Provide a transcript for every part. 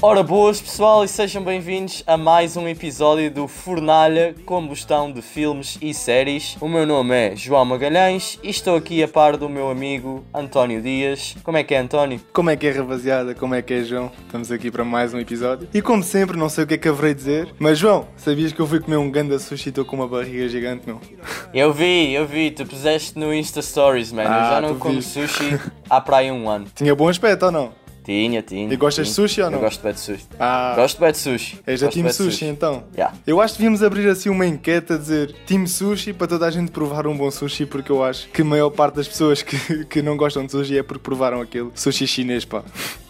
Ora boas pessoal e sejam bem-vindos a mais um episódio do Fornalha Combustão de Filmes e Séries. O meu nome é João Magalhães e estou aqui a par do meu amigo António Dias. Como é que é António? Como é que é rapaziada? Como é que é João? Estamos aqui para mais um episódio. E como sempre, não sei o que é que haverei dizer, mas João, sabias que eu fui comer um ganda sushi e estou com uma barriga gigante, meu? Eu vi, eu vi, tu puseste no Insta Stories, man. Ah, eu já não como viste. sushi há para aí um ano. Tinha bom aspecto ou não? Tinha, tinha. E gostas de tinha. sushi ou não? Eu gosto bem de sushi. Ah, Gosto bem de sushi. és da Team de Sushi, então? Yeah. Eu acho que devíamos abrir assim uma enquete a dizer Team Sushi para toda a gente provar um bom sushi, porque eu acho que a maior parte das pessoas que, que não gostam de sushi é porque provaram aquele sushi chinês, pá.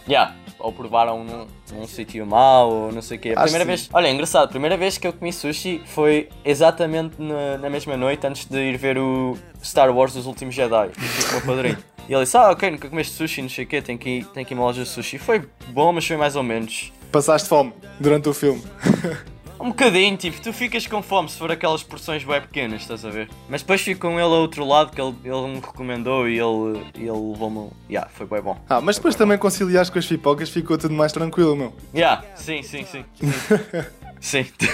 Yeah. Ou provaram num, num sítio mau, ou não sei o quê. A primeira vez. Olha, é engraçado, a primeira vez que eu comi sushi foi exatamente na, na mesma noite antes de ir ver o Star Wars Os Últimos Jedi. O meu padrinho. E ele disse: Ah, ok, nunca comeste sushi, não sei o quê, tem que ir, tem que ir uma loja de sushi. Foi bom, mas foi mais ou menos. Passaste fome durante o filme. Um bocadinho, tipo, tu ficas com fome se for aquelas porções bem pequenas, estás a ver? Mas depois fico com ele ao outro lado que ele, ele me recomendou e ele, ele levou-me. Yeah, foi bem bom. Ah, mas depois também conciliares com as pipocas ficou tudo mais tranquilo, meu. Yeah, sim, sim, sim. Sim.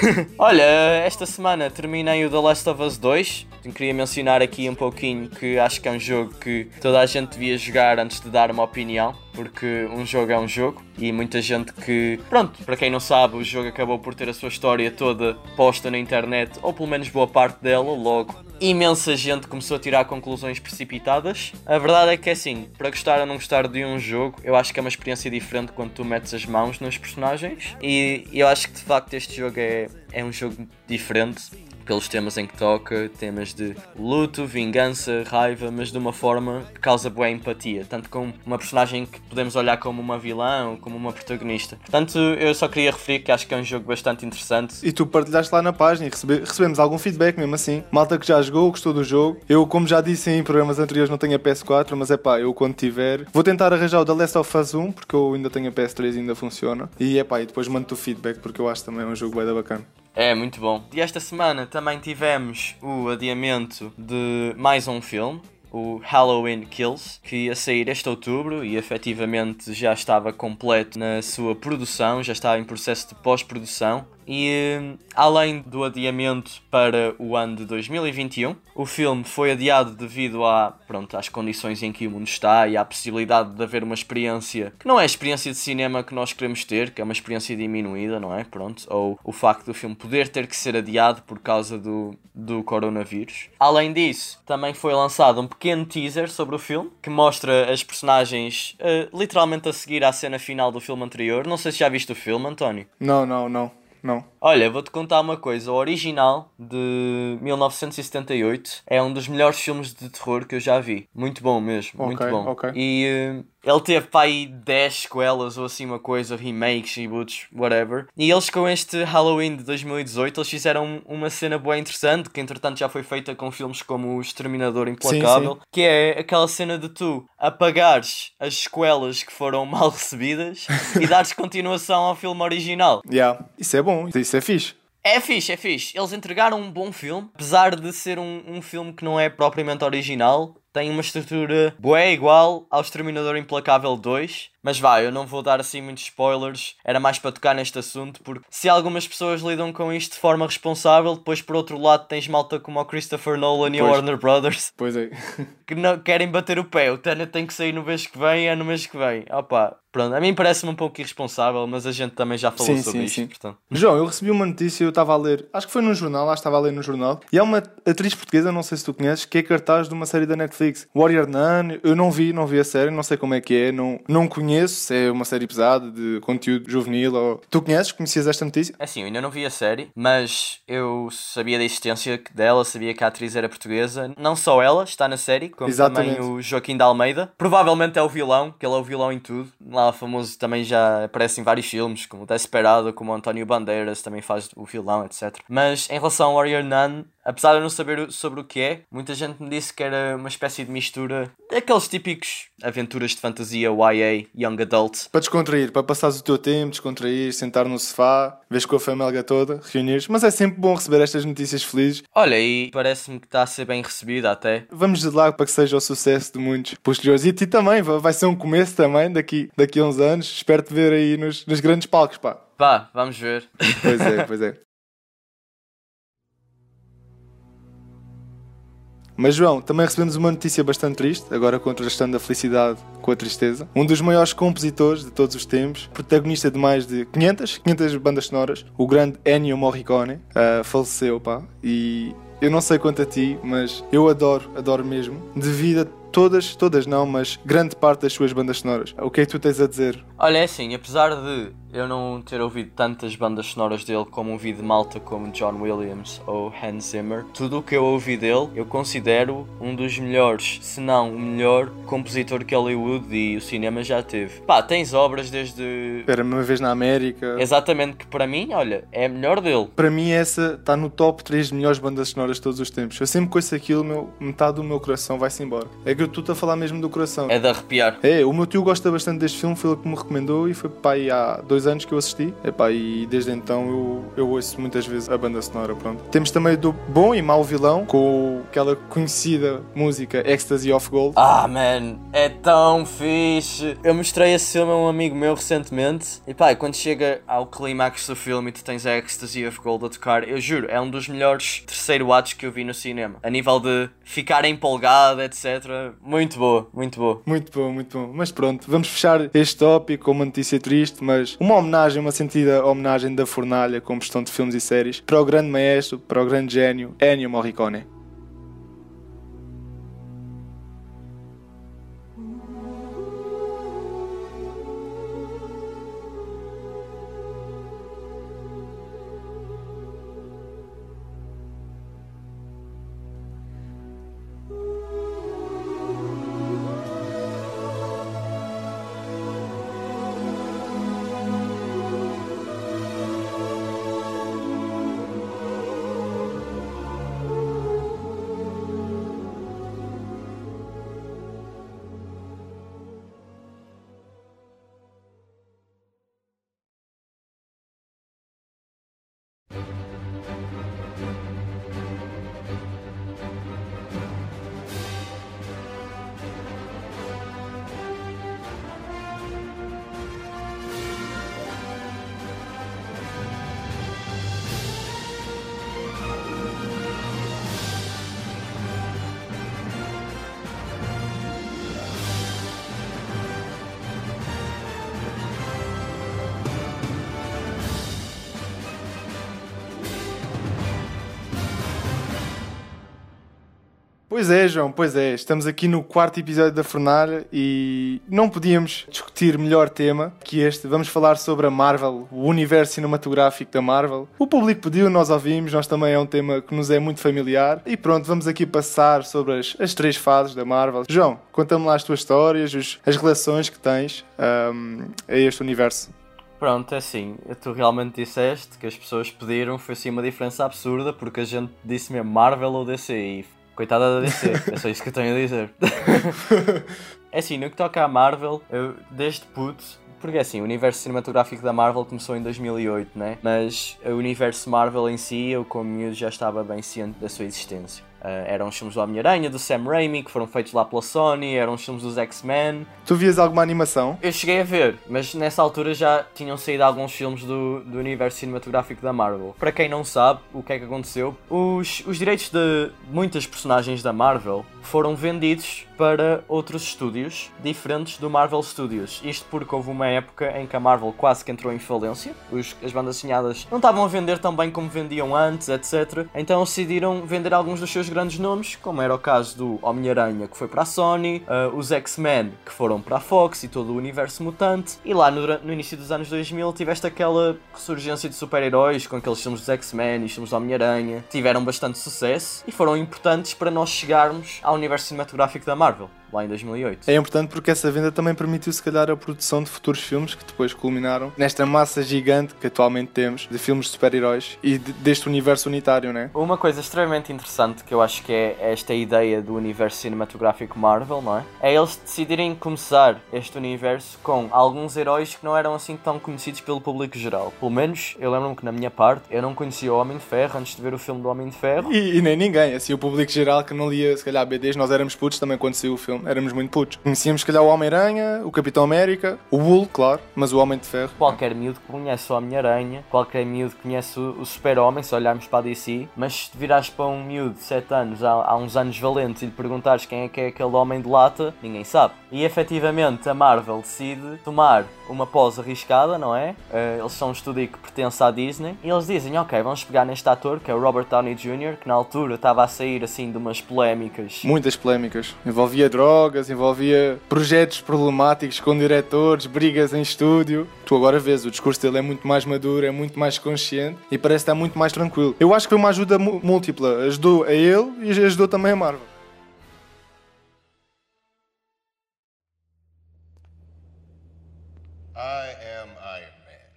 Olha, esta semana terminei o The Last of Us 2. Queria mencionar aqui um pouquinho que acho que é um jogo que toda a gente devia jogar antes de dar uma opinião, porque um jogo é um jogo e muita gente que, pronto, para quem não sabe, o jogo acabou por ter a sua história toda posta na internet, ou pelo menos boa parte dela, logo. Imensa gente começou a tirar conclusões precipitadas. A verdade é que é assim, para gostar ou não gostar de um jogo, eu acho que é uma experiência diferente quando tu metes as mãos nos personagens. E eu acho que de facto este jogo é, é um jogo diferente pelos temas em que toca, temas de luto, vingança, raiva, mas de uma forma que causa boa empatia, tanto com uma personagem que podemos olhar como uma vilã ou como uma protagonista. Portanto, eu só queria referir que acho que é um jogo bastante interessante. E tu partilhaste lá na página e recebe- recebemos algum feedback mesmo assim. Malta que já jogou, gostou do jogo. Eu, como já disse em programas anteriores, não tenho a PS4, mas é pá, eu quando tiver. Vou tentar arranjar o The Last of Us 1, porque eu ainda tenho a PS3 e ainda funciona. E é pá, e depois mando-te o feedback, porque eu acho também um jogo bem bacana. É, muito bom. E esta semana também tivemos o adiamento de mais um filme, o Halloween Kills, que ia sair este outubro e efetivamente já estava completo na sua produção, já estava em processo de pós-produção. E além do adiamento para o ano de 2021, o filme foi adiado devido a, pronto, às condições em que o mundo está e à possibilidade de haver uma experiência que não é a experiência de cinema que nós queremos ter, que é uma experiência diminuída, não é? Pronto. Ou o facto do filme poder ter que ser adiado por causa do, do coronavírus. Além disso, também foi lançado um pequeno teaser sobre o filme que mostra as personagens eh, literalmente a seguir à cena final do filme anterior. Não sei se já viste o filme, António. Não, não, não, não. Olha, vou-te contar uma coisa. O original de 1978 é um dos melhores filmes de terror que eu já vi. Muito bom mesmo, muito Ok, bom. ok. E eh, ele teve para aí 10 sequelas ou assim uma coisa, remakes, reboots, whatever. E eles com este Halloween de 2018, eles fizeram uma cena boa interessante, que entretanto já foi feita com filmes como O Exterminador Implacável, sim. que é aquela cena de tu apagares as sequelas que foram mal recebidas e dares continuação ao filme original. Yeah. Isso é bom, isso é fixe. É fixe, é fixe. Eles entregaram um bom filme, apesar de ser um, um filme que não é propriamente original. Tem uma estrutura boa igual ao Exterminador Implacável 2. Mas vai, eu não vou dar assim muitos spoilers. Era mais para tocar neste assunto, porque se algumas pessoas lidam com isto de forma responsável, depois por outro lado tens malta como o Christopher Nolan e Pois. Warner Brothers Pois é. que não querem bater o pé. O Tenet tem que sair no mês que vem, é no mês que vem. Opa, pronto, a mim parece-me um pouco irresponsável, mas a gente também já falou Sim, sobre sim, isto. sim. Portanto. João, eu recebi uma notícia, eu estava a ler, acho que foi num jornal, acho que estava a ler no jornal, e há uma atriz portuguesa, não sei se tu conheces, que é cartaz de uma série da Netflix, Warrior Nun, eu não vi, não vi a série, não sei como é que é, não, não conheço, se é uma série pesada, de conteúdo juvenil, ou... Tu conheces, conhecias esta notícia? É Assim, eu ainda não vi a série, mas eu sabia da existência dela, sabia que a atriz era portuguesa. Não só ela está na série, como Exatamente. também o Joaquim da Almeida. Provavelmente é o vilão, que ele é o vilão em tudo. Lá famoso também já aparece em vários filmes, como Desperado, como António Bandeiras também faz o vilão, etc. Mas em relação ao Warrior Nun, apesar de eu não saber sobre o que é, muita gente me disse que era uma espécie de mistura daqueles típicos aventuras de fantasia YA, Young Adult. Para descontrair, para passares o teu tempo, descontrair, sentar no sofá, vês com a família toda, reunires. Mas é sempre bom receber estas notícias felizes. Olha, e parece-me que está a ser bem recebida até. Vamos de lá para que seja o sucesso de muitos posteriores. E a ti também, vai ser um começo também daqui, daqui a uns anos. Espero te ver aí nos, nos grandes palcos, pá. Pá, vamos ver. Pois é, pois é. Mas João, também recebemos uma notícia bastante triste, agora contrastando a felicidade com a tristeza. Um dos maiores compositores de todos os tempos, protagonista de mais de 500, 500 bandas sonoras, o grande Ennio Morricone, uh, faleceu, pá. E eu não sei quanto a ti, mas eu adoro, adoro mesmo, devido a todas, todas não, mas grande parte das suas bandas sonoras. O que é que tu tens a dizer? Olha, é assim, apesar de eu não ter ouvido tantas bandas sonoras dele como ouvi de malta como John Williams ou Hans Zimmer, tudo o que eu ouvi dele eu considero um dos melhores, se não o melhor compositor que Hollywood e o cinema já teve. Pá, tens obras desde. Era uma vez na América. Exatamente, que para mim, olha, é a melhor dele. Para mim, essa está no top 3 de melhores bandas sonoras de todos os tempos. Eu sempre conheço aquilo, meu, metade do meu coração vai-se embora. É que eu estou a falar mesmo do coração. É de arrepiar. É, o meu tio gosta bastante deste filme, foi ele que me recomendou e foi pá, há dois anos que eu assisti. Epá, e desde então eu, eu ouço muitas vezes a banda sonora. Pronto. Temos também do bom e mau vilão, com aquela conhecida música Ecstasy of Gold. Ah, man, é tão fixe. Eu mostrei esse filme a um amigo meu recentemente. E pá, quando chega ao clímax do filme e tu tens a Ecstasy of Gold a tocar, eu juro, é um dos melhores terceiro atos que eu vi no cinema. A nível de ficar empolgado, etc. Muito boa, muito boa. Muito bom, muito bom. Mas pronto, vamos fechar este tópico com uma notícia triste, mas uma homenagem, uma sentida homenagem da fornalha, com questão de filmes e séries, para o grande maestro, para o grande gênio Ennio Morricone. Pois é, João, pois é. Estamos aqui no quarto episódio da Fornalha e não podíamos discutir melhor tema que este. Vamos falar sobre a Marvel, o universo cinematográfico da Marvel. O público pediu, nós ouvimos, nós também é um tema que nos é muito familiar. E pronto, vamos aqui passar sobre as, as três fases da Marvel. João, conta-me lá as tuas histórias, os, as relações que tens um, a este universo. Pronto, é assim, tu realmente disseste que as pessoas pediram, foi assim uma diferença absurda, porque a gente disse mesmo Marvel ou DC e Coitada da DC, é só isso que eu tenho a dizer. é assim, no que toca à Marvel, eu desde puto porque assim, o universo cinematográfico da Marvel começou em 2008, né? Mas o universo Marvel em si, eu como miúdo já estava bem ciente da sua existência. Uh, eram os filmes do Homem-Aranha, do Sam Raimi, que foram feitos lá pela Sony, eram os filmes dos X-Men. Tu vias alguma animação? Eu cheguei a ver, mas nessa altura já tinham saído alguns filmes do, do universo cinematográfico da Marvel. Para quem não sabe o que é que aconteceu, os, os direitos de muitas personagens da Marvel foram vendidos para outros estúdios diferentes do Marvel Studios. Isto porque houve uma época em que a Marvel quase que entrou em falência, os, as bandas assinhadas não estavam a vender tão bem como vendiam antes, etc. Então decidiram vender alguns dos seus grandes nomes, como era o caso do Homem-Aranha, que foi para a Sony, uh, os X-Men, que foram para a Fox e todo o universo mutante, e lá no, no início dos anos 2000 tiveste aquela ressurgência de super-heróis com aqueles filmes dos X-Men e filmes do Homem-Aranha, tiveram bastante sucesso e foram importantes para nós chegarmos universo cinematográfico da Marvel. Lá em 2008. É importante porque essa venda também permitiu, se calhar, a produção de futuros filmes que depois culminaram nesta massa gigante que atualmente temos de filmes de super-heróis e de, deste universo unitário, né? Uma coisa extremamente interessante que eu acho que é esta ideia do universo cinematográfico Marvel, não é? É eles decidirem começar este universo com alguns heróis que não eram assim tão conhecidos pelo público geral. Pelo menos eu lembro-me que na minha parte eu não conhecia o Homem de Ferro antes de ver o filme do Homem de Ferro. E, e nem ninguém, assim, o público geral que não lia, se calhar, BDs, nós éramos putos também quando saiu o filme, éramos muito putos. Conhecíamos, se calhar, o Homem-Aranha, o Capitão América, o Hulk, claro, mas o Homem de Ferro. Qualquer miúdo conhece o Homem-Aranha, qualquer miúdo conhece o, o Super-Homem, se olharmos para a DC, mas se virares para um miúdo de 7 anos, há, há uns anos valentes, e lhe perguntares quem é que é aquele homem de lata, ninguém sabe. E efetivamente a Marvel decide tomar uma pós arriscada, não é? Uh, eles são um estúdio que pertence à Disney, e eles dizem, ok, vamos pegar neste ator, que é o Robert Downey Jr., que na altura estava a sair assim de umas polémicas. Muitas polémicas. Envolvia drogas, envolvia projetos problemáticos com diretores, brigas em estúdio. Tu agora vês, o discurso dele é muito mais maduro, é muito mais consciente e parece estar muito mais tranquilo. Eu acho que foi uma ajuda múltipla. Ajudou a ele e ajudou também a Marvel. I am Iron Man.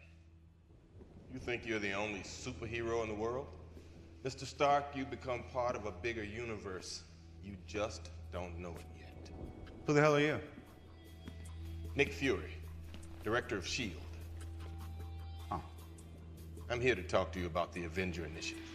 You think you're the only superhero in the world? Mr. Stark, you become part of a bigger universe. You just don't know it yet. Who the hell are you? Nick Fury, director of S.H.I.E.L.D. Oh. I'm here to talk to you about the Avenger Initiative.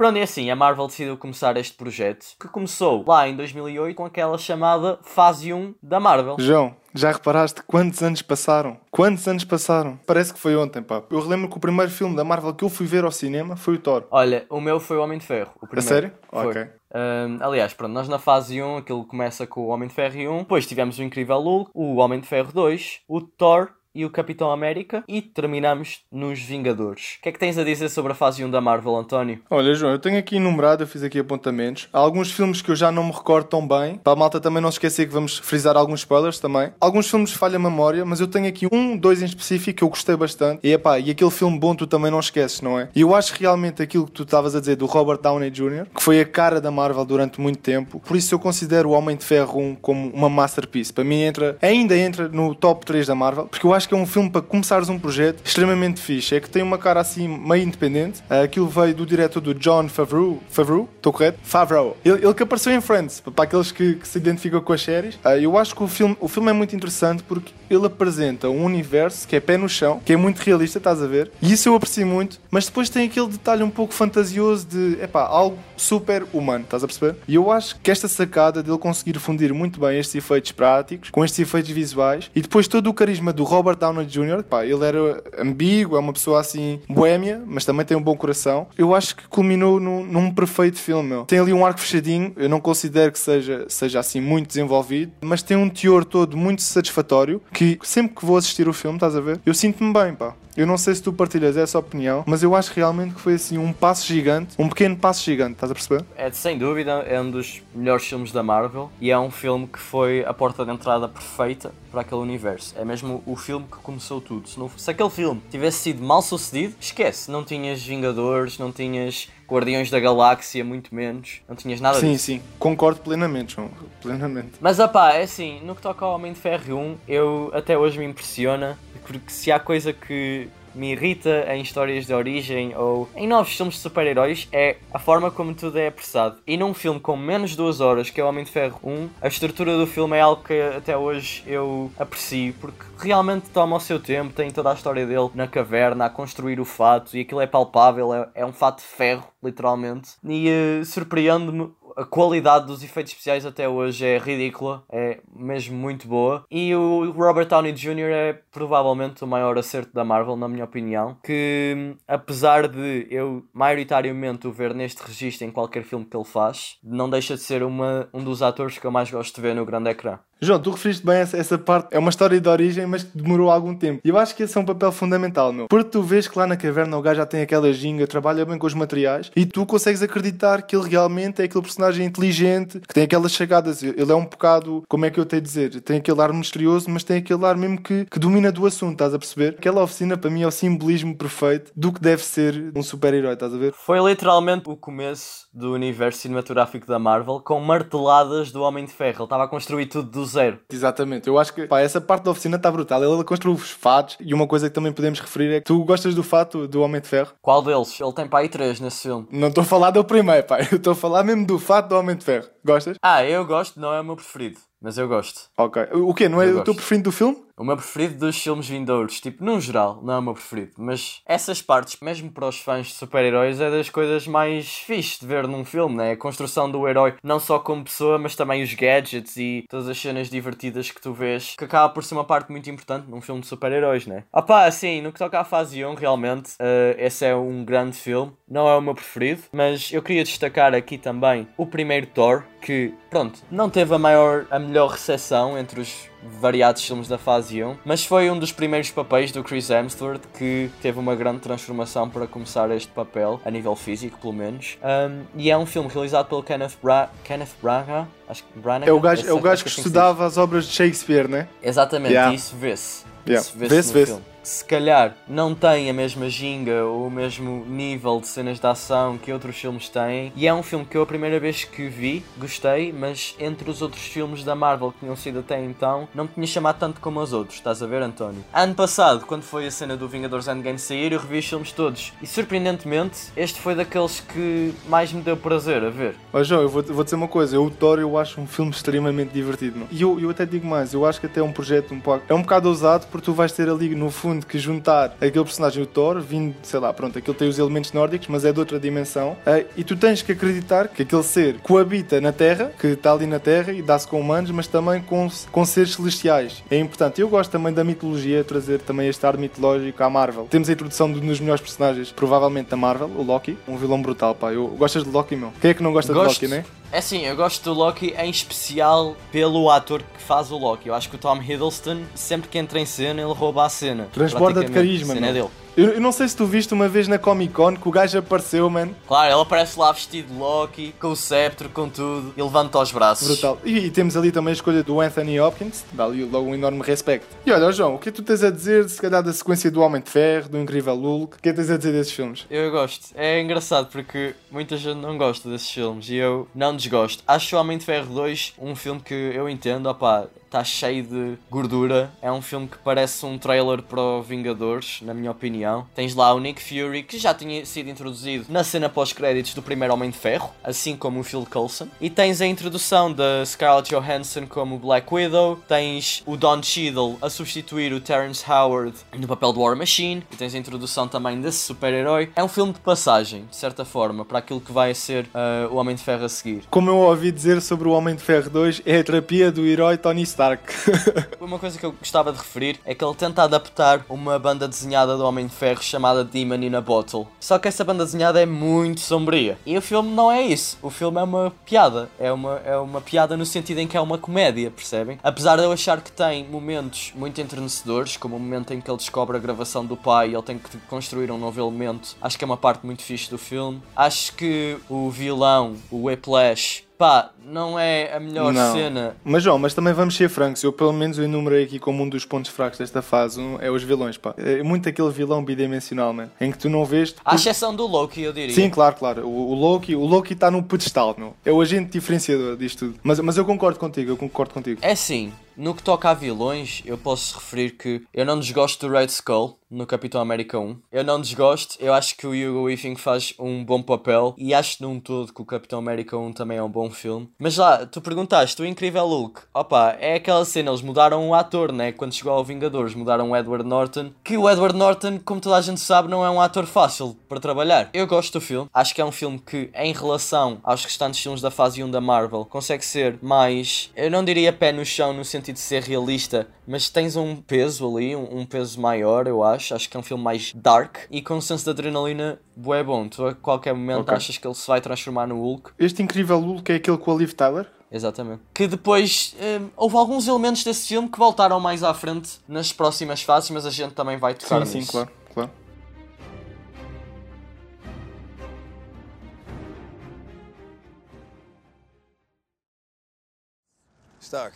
Pronto, e assim, a Marvel decidiu começar este projeto, que começou lá em 2008 com aquela chamada Fase 1 da Marvel. João, já reparaste quantos anos passaram? Quantos anos passaram? Parece que foi ontem, pá. Eu relembro que o primeiro filme da Marvel que eu fui ver ao cinema foi o Thor. Olha, o meu foi o Homem de Ferro. O primeiro. A sério? Foi. Ok. Um, aliás, pronto, nós na fase 1, aquilo começa com o Homem de Ferro 1, depois tivemos o Incrível Hulk, o Homem de Ferro 2, o Thor e o Capitão América e terminamos nos Vingadores. O que é que tens a dizer sobre a fase 1 da Marvel, António? Olha, João, eu tenho aqui enumerado, eu fiz aqui apontamentos. Há alguns filmes que eu já não me recordo tão bem. Para a malta também não esquecer que vamos frisar alguns spoilers também. Alguns filmes falha a memória, mas eu tenho aqui um, dois em específico que eu gostei bastante. E epá, e aquele filme bom tu também não esqueces, não é? E eu acho realmente aquilo que tu estavas a dizer do Robert Downey Jr., que foi a cara da Marvel durante muito tempo. Por isso eu considero o Homem de Ferro 1 como uma masterpiece. Para mim entra, ainda entra no top 3 da Marvel, porque eu acho que é um filme para começares um projeto extremamente fixe. É que tem uma cara assim meio independente. Uh, aquilo veio do diretor do John Favreau. Favreau? Estou correto? Favreau. Ele, ele, que apareceu em Friends, para aqueles que, que se identificam com as séries. Uh, eu acho que o filme, o filme é muito interessante porque ele apresenta um universo que é pé no chão, que é muito realista, estás a ver? E isso eu aprecio muito. Mas depois tem aquele detalhe um pouco fantasioso de, epá, algo super humano, estás a perceber? E eu acho que esta sacada dele conseguir fundir muito bem estes efeitos práticos com estes efeitos visuais e depois todo o carisma do Robert Downey Jr., pá, ele era ambíguo, é uma pessoa assim boémia, mas também tem um bom coração. Eu acho que culminou num, num perfeito filme, meu. Tem ali um arco fechadinho, eu não considero que seja, seja assim muito desenvolvido, mas tem um teor todo muito satisfatório que sempre que vou assistir o filme, estás a ver, eu sinto-me bem, pá. Eu não sei se tu partilhas essa opinião, mas eu acho realmente que foi assim um passo gigante, um pequeno passo gigante, estás a perceber? É sem dúvida, é um dos melhores filmes da Marvel e é um filme que foi a porta de entrada perfeita para aquele universo. É mesmo o filme que começou tudo. Se, não, se aquele filme tivesse sido mal sucedido, esquece, não tinhas Vingadores, não tinhas Guardiões da Galáxia, muito menos. Não tinhas nada sim, disso. Sim, sim. Concordo plenamente, João. Plenamente. Mas, apá, é assim, no que toca ao Homem de Ferro 1, eu até hoje me impressiona, porque se há coisa que me irrita em histórias de origem ou em novos filmes de super-heróis é a forma como tudo é apressado. E num filme com menos de duas horas, que é o Homem de Ferro 1, a estrutura do filme é algo que até hoje eu aprecio, porque realmente toma o seu tempo, tem toda a história dele na caverna, a construir o fato, e aquilo é palpável, é, é um fato de ferro, literalmente. E uh, surpreende-me a qualidade dos efeitos especiais até hoje é ridícula, é mesmo muito boa. E o Robert Downey Jr. é provavelmente o maior acerto da Marvel, na minha opinião. Que apesar de eu maioritariamente o ver neste registro em qualquer filme que ele faz, não deixa de ser uma, um dos atores que eu mais gosto de ver no grande ecrã. João, tu referiste bem essa, essa parte, é uma história de origem, mas que demorou algum tempo. E eu acho que esse é um papel fundamental, meu. Porque tu vês que lá na caverna o gajo já tem aquela ginga, trabalha bem com os materiais e tu consegues acreditar que ele realmente é aquele personagem inteligente, que tem aquelas chegadas. Ele é um bocado, como é que eu tenho a dizer? Tem aquele ar misterioso, mas tem aquele ar mesmo que, que domina do assunto, estás a perceber? Aquela oficina para mim é o simbolismo perfeito do que deve ser um super-herói, estás a ver? Foi literalmente o começo do universo cinematográfico da Marvel com marteladas do Homem de Ferro. Ele estava a construir tudo do zero. Exatamente. Eu acho que pá, essa parte da oficina está brutal. Ele construiu os fatos e uma coisa que também podemos referir é que tu gostas do fato do Homem de Ferro? Qual deles? Ele tem para aí três nesse filme. Não estou a falar do primeiro, pá. Eu estou a falar mesmo do fato do Homem de Ferro. Gostas? Ah, eu gosto, não é o meu preferido. Mas eu gosto. Ok. O quê? Não é Eu o gosto. teu preferido do filme? O meu preferido dos filmes vindouros, tipo, num geral, não é o meu preferido, mas essas partes, mesmo para os fãs de super-heróis, é das coisas mais fixe de ver num filme, né? A construção do herói, não só como pessoa, mas também os gadgets e todas as cenas divertidas que tu vês, que acaba por ser uma parte muito importante num filme de super-heróis, né? Opá, assim, no que toca à fase 1, realmente, eh, esse é um grande filme, não é o meu preferido, mas eu queria destacar aqui também o primeiro Thor, que, pronto, não teve a maior, a melhor recepção entre os variados filmes da fase 1, mas foi um dos primeiros papéis do Chris Hemsworth que teve uma grande transformação para começar este papel, a nível físico, pelo menos. Um, e é um filme realizado pelo Kenneth, Bra Kenneth Branagh. Acho que Branagh É o gajo, é o gajo que assim estudava as obras de Shakespeare, né? Exatamente, Yeah. isso vê-se. Yeah. Isso vê-se Vê-se, no vê-se. filme. Se calhar não tem a mesma ginga ou o mesmo nível de cenas de ação que outros filmes têm. E é um filme que eu a primeira vez que vi, gostei, mas entre os outros filmes da Marvel que tinham sido até então, não me tinha chamado tanto como os outros, estás a ver, António? Ano passado, quando foi a cena do Vingadores Endgame sair, eu revi os filmes todos. E surpreendentemente, este foi daqueles que mais me deu prazer a ver. Mas João, eu vou, vou dizer uma coisa, eu o Thor eu acho um filme extremamente divertido. meu. E eu, eu até digo mais, eu acho que até é um projeto um pouco. É um bocado ousado porque tu vais ter ali no fundo que juntar aquele personagem, o Thor, vindo, sei lá, pronto, aquele tem os elementos nórdicos, mas é de outra dimensão. eh, e tu tens que acreditar que aquele ser coabita na Terra, que está ali na Terra e dá-se com humanos, mas também com, com seres celestiais. É importante. Eu gosto também da mitologia, trazer também este ar mitológico à Marvel. Temos a introdução de um dos melhores personagens, provavelmente da Marvel, o Loki. Um vilão brutal, pá. Eu, gostas de Loki, meu? Quem é que não gosta Gosto. de Loki, né? É sim, eu gosto do Loki em especial pelo ator que faz o Loki. Eu acho que o Tom Hiddleston, sempre que entra em cena, ele rouba a cena. Transborda de carisma, cena é dele. Eu, eu não sei se tu viste uma vez na Comic Con que o gajo apareceu, mano. Claro, ele aparece lá vestido de Loki, com o sceptro, com tudo, e levanta os braços. Brutal. E, e temos ali também a escolha do Anthony Hopkins, dá ali logo um enorme respeito. E olha, João, o que é que tu tens a dizer, se calhar, da sequência do Homem de Ferro, do Incrível Hulk? O que é que tens a dizer desses filmes? Eu gosto. É engraçado porque muita gente não gosta desses filmes e eu não desgosto. Acho o Homem de Ferro 2 um filme que eu entendo, opá, está cheio de gordura. É um filme que parece um trailer para o Vingadores, na minha opinião. Tens lá o Nick Fury, que já tinha sido introduzido na cena pós-créditos do primeiro Homem de Ferro, assim como o Phil Coulson. E tens a introdução da Scarlett Johansson como Black Widow. Tens o Don Cheadle a substituir o Terrence Howard no papel do War Machine. E tens a introdução também desse super-herói. É um filme de passagem, de certa forma, para aquilo que vai ser ah, o Homem de Ferro a seguir. Como eu ouvi dizer sobre o Homem de Ferro 2, é a terapia do herói Tony Stark. Uma coisa que eu gostava de referir é que ele tenta adaptar uma banda desenhada do Homem de Ferro chamada Demon in a Bottle. Só que essa banda desenhada é muito sombria. E o filme não é isso. O filme é uma piada. É uma, é uma piada no sentido em que é uma comédia, percebem? Apesar de eu achar que tem momentos muito entrenecedores, como o momento em que ele descobre a gravação do pai e ele tem que construir um novo elemento, acho que é uma parte muito fixe do filme. Acho que o vilão, o Whiplash, pá, não é a melhor Não. cena Mas João, mas também vamos ser francos. Eu pelo menos eu enumerei aqui como um dos pontos fracos desta fase um, é os vilões, pá. É muito aquele vilão bidimensional, man. Em que tu não vês. À exceção do Loki, eu diria. Sim, claro, claro. O, o Loki o Loki está no pedestal, meu. É o agente diferenciador disto tudo. Mas, mas eu concordo contigo, eu concordo contigo. É assim, no que toca a vilões, eu posso referir que eu não desgosto do Red Skull no Capitão América 1. Eu não desgosto, eu acho que o Hugo Weaving faz um bom papel e acho num todo que o Capitão América 1 também é um bom filme. Mas lá, tu perguntaste, o Incrível Hulk, opa, é aquela cena, eles mudaram o ator, né? Quando chegou ao Vingadores, mudaram o Edward Norton, que o Edward Norton, como toda a gente sabe, não é um ator fácil para trabalhar. Eu gosto do filme, acho que é um filme que, em relação aos restantes filmes da fase 1 da Marvel, consegue ser mais, eu não diria pé no chão no sentido de ser realista, mas tens um peso ali, um, um peso maior, eu acho. Acho que é um filme mais dark e com um senso de adrenalina bué bom. Tu a qualquer momento Ok. achas que ele se vai transformar no Hulk. Este incrível Hulk é aquele com a Liv Tyler? Exatamente. Que depois hum, houve alguns elementos desse filme que voltaram mais à frente nas próximas fases, mas a gente também vai tocar Sim, nisso. sim, claro, claro. Stark,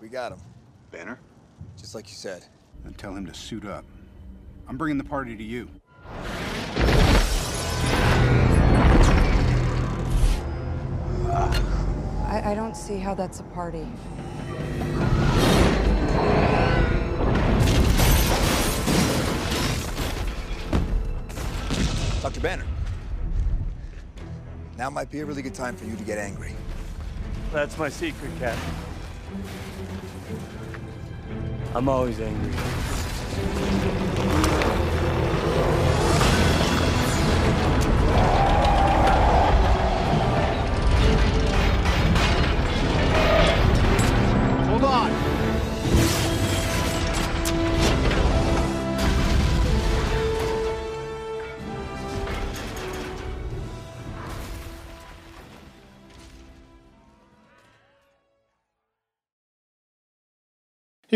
we got him. Banner, Just like you said. then tell him to suit up. I'm bringing the party to you. I, I don't see how that's a party. Dr. Banner. Now might be a really good time for you to get angry. That's my secret, Cap. I'm always angry. Hold on!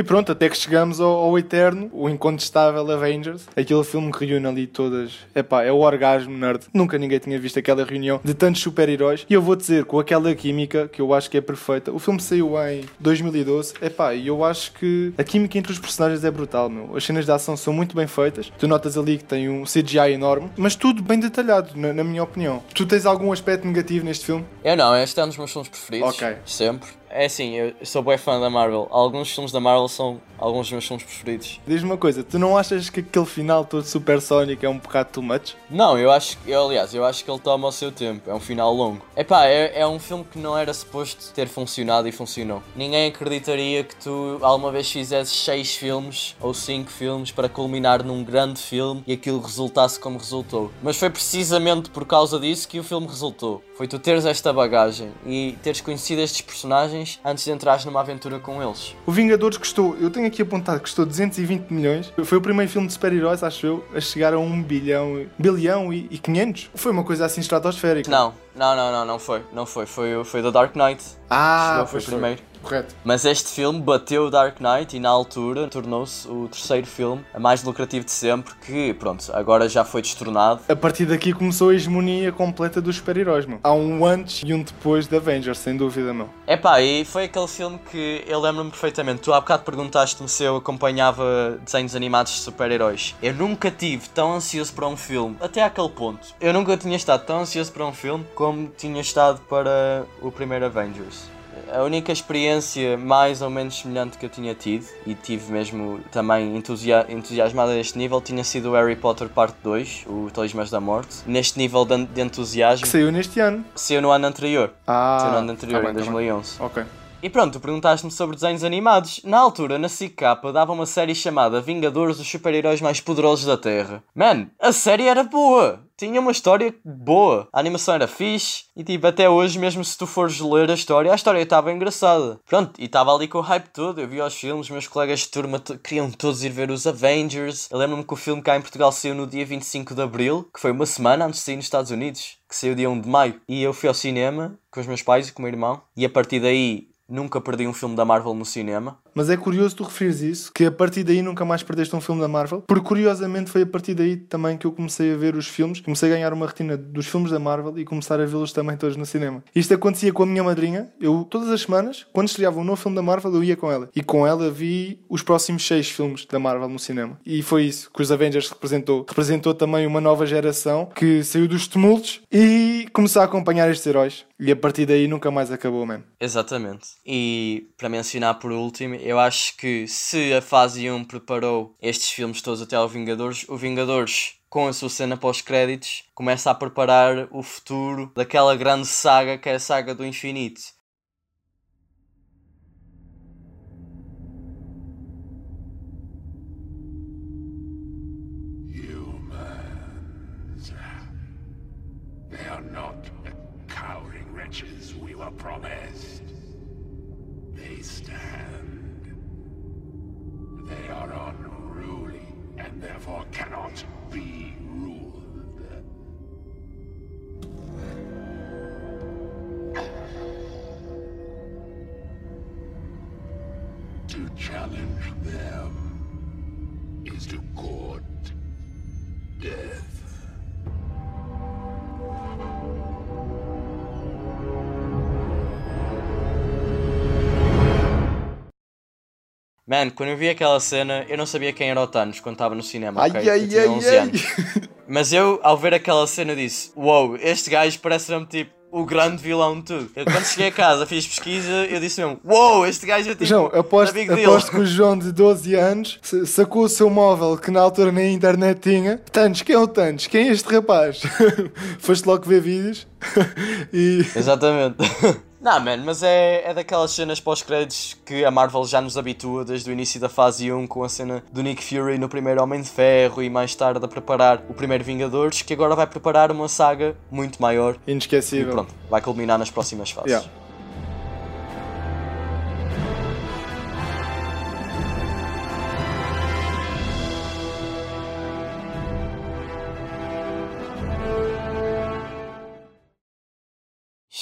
E pronto, até que chegamos ao, ao eterno, o incontestável Avengers, aquele filme que reúne ali todas. Epá, é o orgasmo nerd. Nunca ninguém tinha visto aquela reunião de tantos super-heróis. E eu vou dizer, com aquela química que eu acho que é perfeita. O filme saiu em 2012. Epá, e eu acho que a química entre os personagens é brutal, meu. As cenas de ação são muito bem feitas. Tu notas ali que tem um CGI enorme, mas tudo bem detalhado, na, na minha opinião. Tu tens algum aspecto negativo neste filme? Eu não, este é um dos meus filmes preferidos. Ok. Sempre. É assim, eu sou bem fã da Marvel. Alguns filmes da Marvel são alguns dos meus filmes preferidos. Diz-me uma coisa, tu não achas que aquele final todo supersónico é um bocado too much? Não, eu acho que, aliás, eu acho que ele toma o seu tempo. É um final longo. Epá, é, é um filme que não era suposto ter funcionado e funcionou. Ninguém acreditaria que tu alguma vez fizesses 6 filmes ou 5 filmes para culminar num grande filme e aquilo resultasse como resultou. Mas foi precisamente por causa disso que o filme resultou. Foi tu teres esta bagagem e teres conhecido estes personagens antes de entrares numa aventura com eles. O Vingadores custou, eu tenho aqui apontado, custou 220 milhões. Foi o primeiro filme de super-heróis, acho eu, a chegar a 1 bilhão, bilhão e, e 500. Foi uma coisa assim estratosférica. Não, não, não, não, não foi. Não foi. Foi, o- foi The Dark Knight. Ah, Chegou, foi o primeiro. Correto. Mas este filme bateu o Dark Knight e na altura tornou-se o terceiro filme mais lucrativo de sempre, que pronto, agora já foi destornado. A partir daqui começou a hegemonia completa dos super-heróis, meu. Há um antes e um depois de Avengers, sem dúvida, meu. Epá, e foi aquele filme que eu lembro-me perfeitamente. Tu há bocado perguntaste-me se eu acompanhava desenhos animados de super-heróis. Eu nunca tive tão ansioso para um filme, até àquele ponto. Eu nunca tinha estado tão ansioso para um filme como tinha estado para o primeiro Avengers. A única experiência mais ou menos semelhante que eu tinha tido, e tive mesmo também entusia entusiasmado a este nível, tinha sido o Harry Potter Parte 2, o Talismãs da Morte. Neste nível de, de entusiasmo, Que saiu neste ano. saiu no ano anterior. Ah, Saiu no ano anterior, tá bem, em tá bem. 2011. Ok. E pronto, perguntaste-me sobre desenhos animados. Na altura, na SIC Capa, dava uma série chamada Vingadores, os super-heróis mais poderosos da Terra. Man, a série era boa! Tinha uma história boa. A animação era fixe. E tipo, até hoje, mesmo se tu fores ler a história, a história estava engraçada. Pronto, e estava ali com o hype todo. Eu vi os filmes, meus colegas de turma queriam todos ir ver os Avengers. Eu lembro-me que o filme cá em Portugal saiu no dia 25 de Abril, que foi uma semana antes de sair nos Estados Unidos, que saiu dia 1 de Maio. E eu fui ao cinema com os meus pais e com o meu irmão. E a partir daí, nunca perdi um filme da Marvel no cinema. Mas é curioso tu referires isso, que a partir daí nunca mais perdeste um filme da Marvel, porque curiosamente foi a partir daí também que eu comecei a ver os filmes, comecei a ganhar uma retina dos filmes da Marvel e começar a vê-los também todos no cinema. Isto acontecia com a minha madrinha, eu todas as semanas, quando estreava um novo filme da Marvel, eu ia com ela. E com ela vi os próximos seis filmes da Marvel no cinema. E foi isso que os Avengers representou. Representou também uma nova geração que saiu dos tumultos e começou a acompanhar estes heróis. E a partir daí nunca mais acabou mesmo. Exatamente. E para mencionar por último, eu acho que se a fase 1 preparou estes filmes todos até ao Vingadores, o Vingadores, com a sua cena pós-créditos, começa a preparar o futuro daquela grande saga que é a saga do infinito. therefore cannot be ruled. to challenge them is to court death. Man, quando eu vi aquela cena, eu não sabia quem era o Thanos quando estava no cinema, Ai, ok? ai, eu tinha ai, 11 ai. anos. Mas eu, ao ver aquela cena, disse: Uou, este gajo parece-me tipo o grande vilão de tudo. Eu, quando cheguei a casa, fiz pesquisa, eu disse mesmo: Uou, este gajo é tipo. João, aposto, a big deal." aposto que o João de 12 anos sa- sacou o seu móvel que na altura nem internet tinha. Tantos, quem é o Tantos? Quem é este rapaz? Foste logo ver vídeos e. Exatamente. Não, man, mas é, é daquelas cenas pós-créditos que a Marvel já nos habitua desde o início da fase 1 com a cena do Nick Fury no primeiro Homem de Ferro e mais tarde a preparar o primeiro Vingadores, que agora vai preparar uma saga muito maior e Inesquecível. pronto, vai culminar nas próximas fases. Yeah.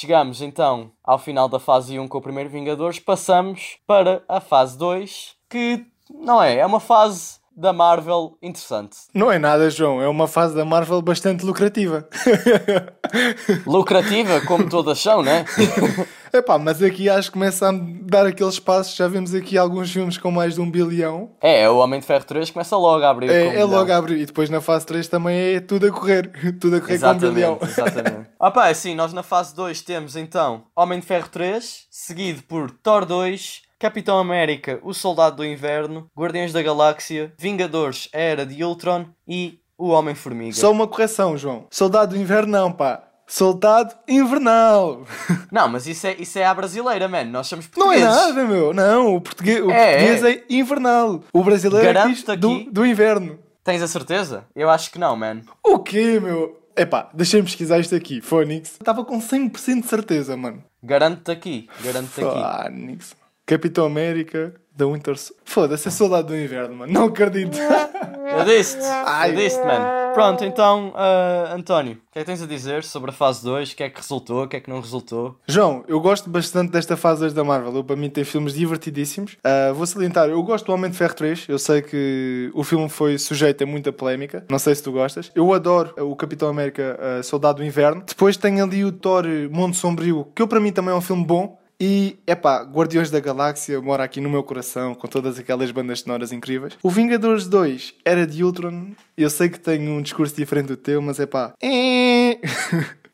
Chegamos então ao final da fase 1 com o primeiro Vingadores, passamos para a fase 2, que não é, é uma fase da Marvel interessante. Não é nada, João. É uma fase da Marvel bastante lucrativa. Lucrativa, como todas são, né? Epá, mas aqui acho que começa a dar aqueles passos. Já vimos aqui alguns filmes com mais de um bilhão. É, é o Homem de Ferro 3 começa logo a abrir. com um É, é logo a abrir. E depois na fase 3 também é tudo a correr. Tudo a correr com um bilhão. Exatamente, exatamente. ah pá, assim, nós na fase 2 temos então Homem de Ferro 3, seguido por Thor 2, Capitão América, O Soldado do Inverno, Guardiões da Galáxia, Vingadores, a Era de Ultron e O Homem-Formiga. Só uma correção, João. Soldado do inverno não, pá. Soldado invernal. Não, mas isso é, isso é à brasileira, mano. Nós somos Não é portugueses. nada, meu. Não, o português, o É, português é. invernal. O brasileiro é do, aqui- do inverno. Tens a certeza? Eu acho que não, man. O quê, meu? Epá, deixa-me pesquisar isto aqui. Fónix. Estava com 100% de certeza, mano. Garanto-te aqui. Garanto-te aqui. Fónix. Capitão América, da Winter... Foda-se, é soldado do inverno, mano. Não acredito. Eu disse-te. Eu disse-te, man. Pronto, então, ah, António, o que é que tens a dizer sobre a fase 2? O que é que resultou? O que é que não resultou? João, eu gosto bastante desta fase 2 da Marvel. Eu, para mim tem filmes divertidíssimos. Ah, vou salientar, eu gosto do Homem de Ferro 3. Eu sei que o filme foi sujeito a muita polémica. Não sei se tu gostas. Eu adoro o Capitão América ah, Soldado do Inverno. Depois tem ali o Thor Mundo Sombrio, que eu para mim também é um filme bom. E, epá, Guardiões da Galáxia mora aqui no meu coração, com todas aquelas bandas sonoras incríveis. O Vingadores 2 era de Ultron. Eu sei que tenho um discurso diferente do teu, mas epá. É...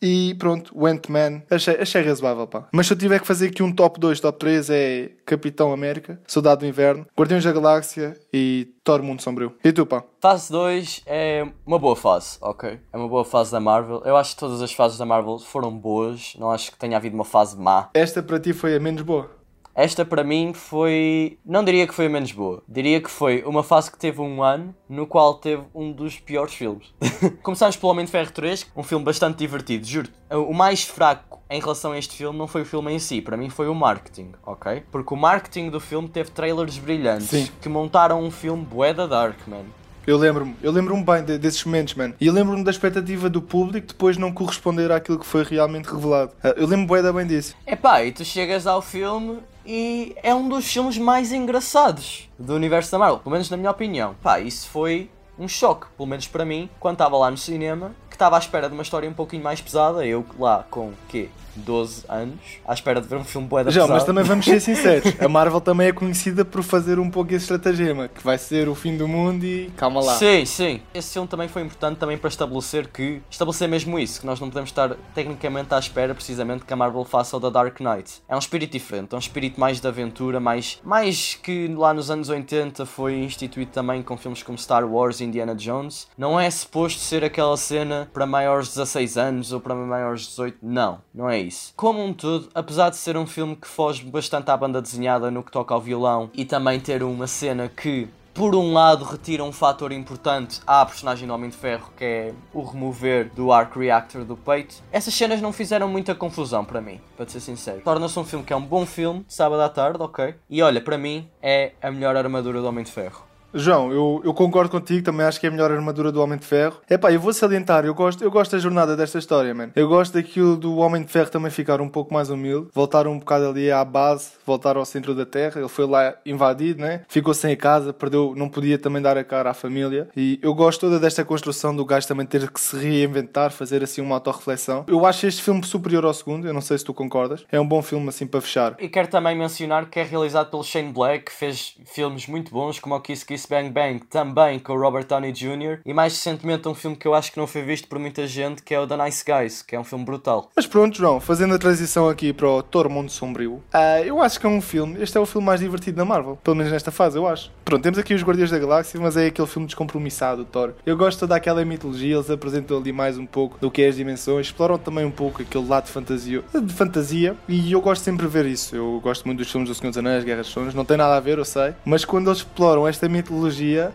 E pronto, o Ant-Man. Achei, achei razoável, pá. Mas se eu tiver que fazer aqui um top 2, top 3 é Capitão América, Soldado do Inverno, Guardiões da Galáxia e Thor Mundo Sombrio. E tu, pá? Fase 2 é uma boa fase, ok? É uma boa fase da Marvel. Eu acho que todas as fases da Marvel foram boas. Não acho que tenha havido uma fase má. Esta para ti foi a menos boa. Esta para mim foi. Não diria que foi a menos boa. Diria que foi uma fase que teve um ano no qual teve um dos piores filmes. Começámos pelo Homem de Ferro 3, um filme bastante divertido, juro. O mais fraco em relação a este filme não foi o filme em si, para mim foi o marketing, ok? Porque o marketing do filme teve trailers brilhantes Sim. que montaram um filme bué da dark, man. Eu lembro-me, eu lembro-me bem de- desses momentos, mano. E eu lembro-me da expectativa do público depois não corresponder àquilo que foi realmente revelado. Ah, Eu lembro-me da bem disso. Epá, e tu chegas ao filme e é um dos filmes mais engraçados do universo da Marvel, pelo menos na minha opinião. Pá, isso foi um choque, pelo menos para mim, quando estava lá no cinema, que estava à espera de uma história um pouquinho mais pesada, eu lá com, quê, 12 anos, à espera de ver um filme bué da Já, mas também vamos ser sinceros. A Marvel também é conhecida por fazer um pouco esse estratagema, que vai ser o fim do mundo e calma lá. Sim, sim. Esse filme também foi importante também para estabelecer que estabelecer mesmo isso, que nós não podemos estar tecnicamente à espera precisamente que a Marvel faça o da Dark Knight. É um espírito diferente, é um espírito mais de aventura, mais, mais que lá nos anos 80 foi instituído também com filmes como Star Wars e Indiana Jones. Não é suposto ser aquela cena para maiores de 16 anos ou para maiores de 18, não, não é isso. Como um todo, apesar de ser um filme que foge bastante à banda desenhada no que toca ao violão e também ter uma cena que por um lado retira um fator importante à personagem do Homem de Ferro, que é o remover do Arc Reactor do peito. Essas cenas não fizeram muita confusão para mim, para ser sincero. Torna-se um filme que é um bom filme, de sábado à tarde, ok? E olha, para mim é a melhor armadura do Homem de Ferro. João, eu, eu concordo contigo, também acho que é a melhor armadura do Homem de Ferro. Epá, eu vou salientar, eu gosto, eu gosto da jornada desta história, mano. Eu gosto daquilo do Homem de Ferro também ficar um pouco mais humilde, voltar um bocado ali à base, voltar ao centro da Terra. Ele foi lá invadido, né? Ficou sem a casa, perdeu, não podia também dar a cara à família. E eu gosto toda desta construção do gajo também ter que se reinventar, fazer assim uma autorreflexão. Eu acho este filme superior ao segundo, eu não sei se tu concordas. É um bom filme assim para fechar. E quero também mencionar que é realizado pelo Shane Black, que fez filmes muito bons, como o Kiss Kiss Bang Bang, também com o Robert Downey Jr. E mais recentemente um filme que eu acho que não foi visto por muita gente, que é o The Nice Guys, que é um filme brutal. Mas pronto, João, fazendo a transição aqui para o Thor Mundo Sombrio, ah, eu acho que é um filme, este é o filme mais divertido da Marvel, pelo menos nesta fase, eu acho. Pronto, temos aqui os Guardiões da Galáxia, mas é aquele filme descompromissado, Thor. Eu gosto toda aquela mitologia, eles apresentam ali mais um pouco do que é as dimensões, exploram também um pouco aquele lado de fantasia, de fantasia e eu gosto sempre de ver isso. Eu gosto muito dos filmes do Senhor dos Anéis, Guerras dos Tronos, não tem nada a ver, eu sei, mas quando eles exploram esta mitologia,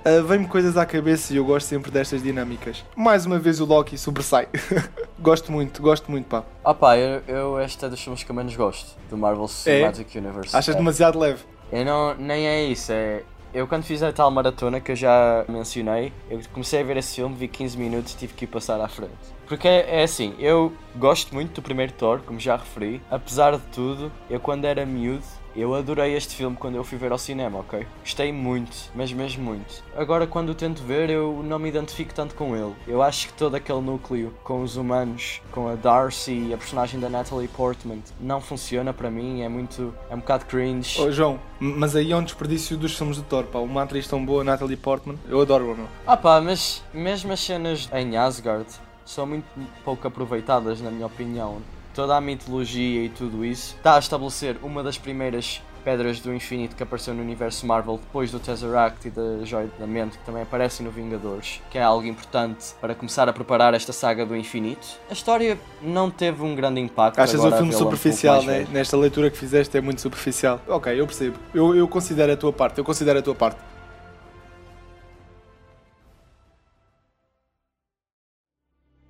ah, vem-me coisas à cabeça e eu gosto sempre destas dinâmicas. Mais uma vez o Loki sobressai. gosto muito, gosto muito, pá. Ah pá, eu, eu este é dos filmes que eu menos gosto, do Marvel Cinematic Universe. Achas É. demasiado leve? Eu não, nem é isso, é. Eu quando fiz a tal maratona que eu já mencionei, eu comecei a ver esse filme, vi 15 minutos e tive que ir passar à frente. Porque é, é assim, eu gosto muito do primeiro Thor, como já referi. Apesar de tudo, eu quando era miúdo, eu adorei este filme quando eu fui ver ao cinema, ok? Gostei muito, mas mesmo muito. Agora quando o tento ver, eu não me identifico tanto com ele. Eu acho que todo aquele núcleo com os humanos, com a Darcy e a personagem da Natalie Portman, não funciona para mim, é muito. é um bocado cringe. Oh, João, mas aí é um desperdício dos filmes de Thor, pá. Uma atriz tão boa, Natalie Portman, eu adoro-a, meu. Ah pá, mas mesmo as cenas em Asgard são muito pouco aproveitadas, na minha opinião. Toda a mitologia e tudo isso está a estabelecer uma das primeiras pedras do infinito que apareceu no universo Marvel depois do Tesseract e da Joia da Mente, que também aparecem no Vingadores, que é algo importante para começar a preparar esta saga do infinito. A história não teve um grande impacto. Achas o filme um superficial, mais né? Nesta leitura que fizeste é muito superficial. Ok, eu percebo. Eu, eu considero a tua parte, eu considero a tua parte.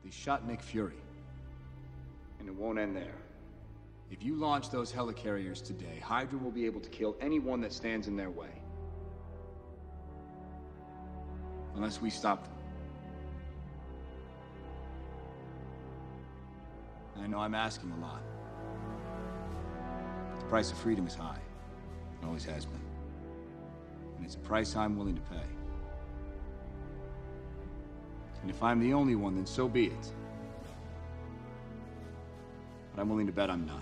They shot Nick Fury. Won't end there. If you launch those helicarriers today, Hydra will be able to kill anyone that stands in their way. Unless we stop them. I know I'm asking a lot. But the price of freedom is high. It always has been. And it's a price I'm willing to pay. And if I'm the only one, then so be it. But I'm willing to bet I'm not.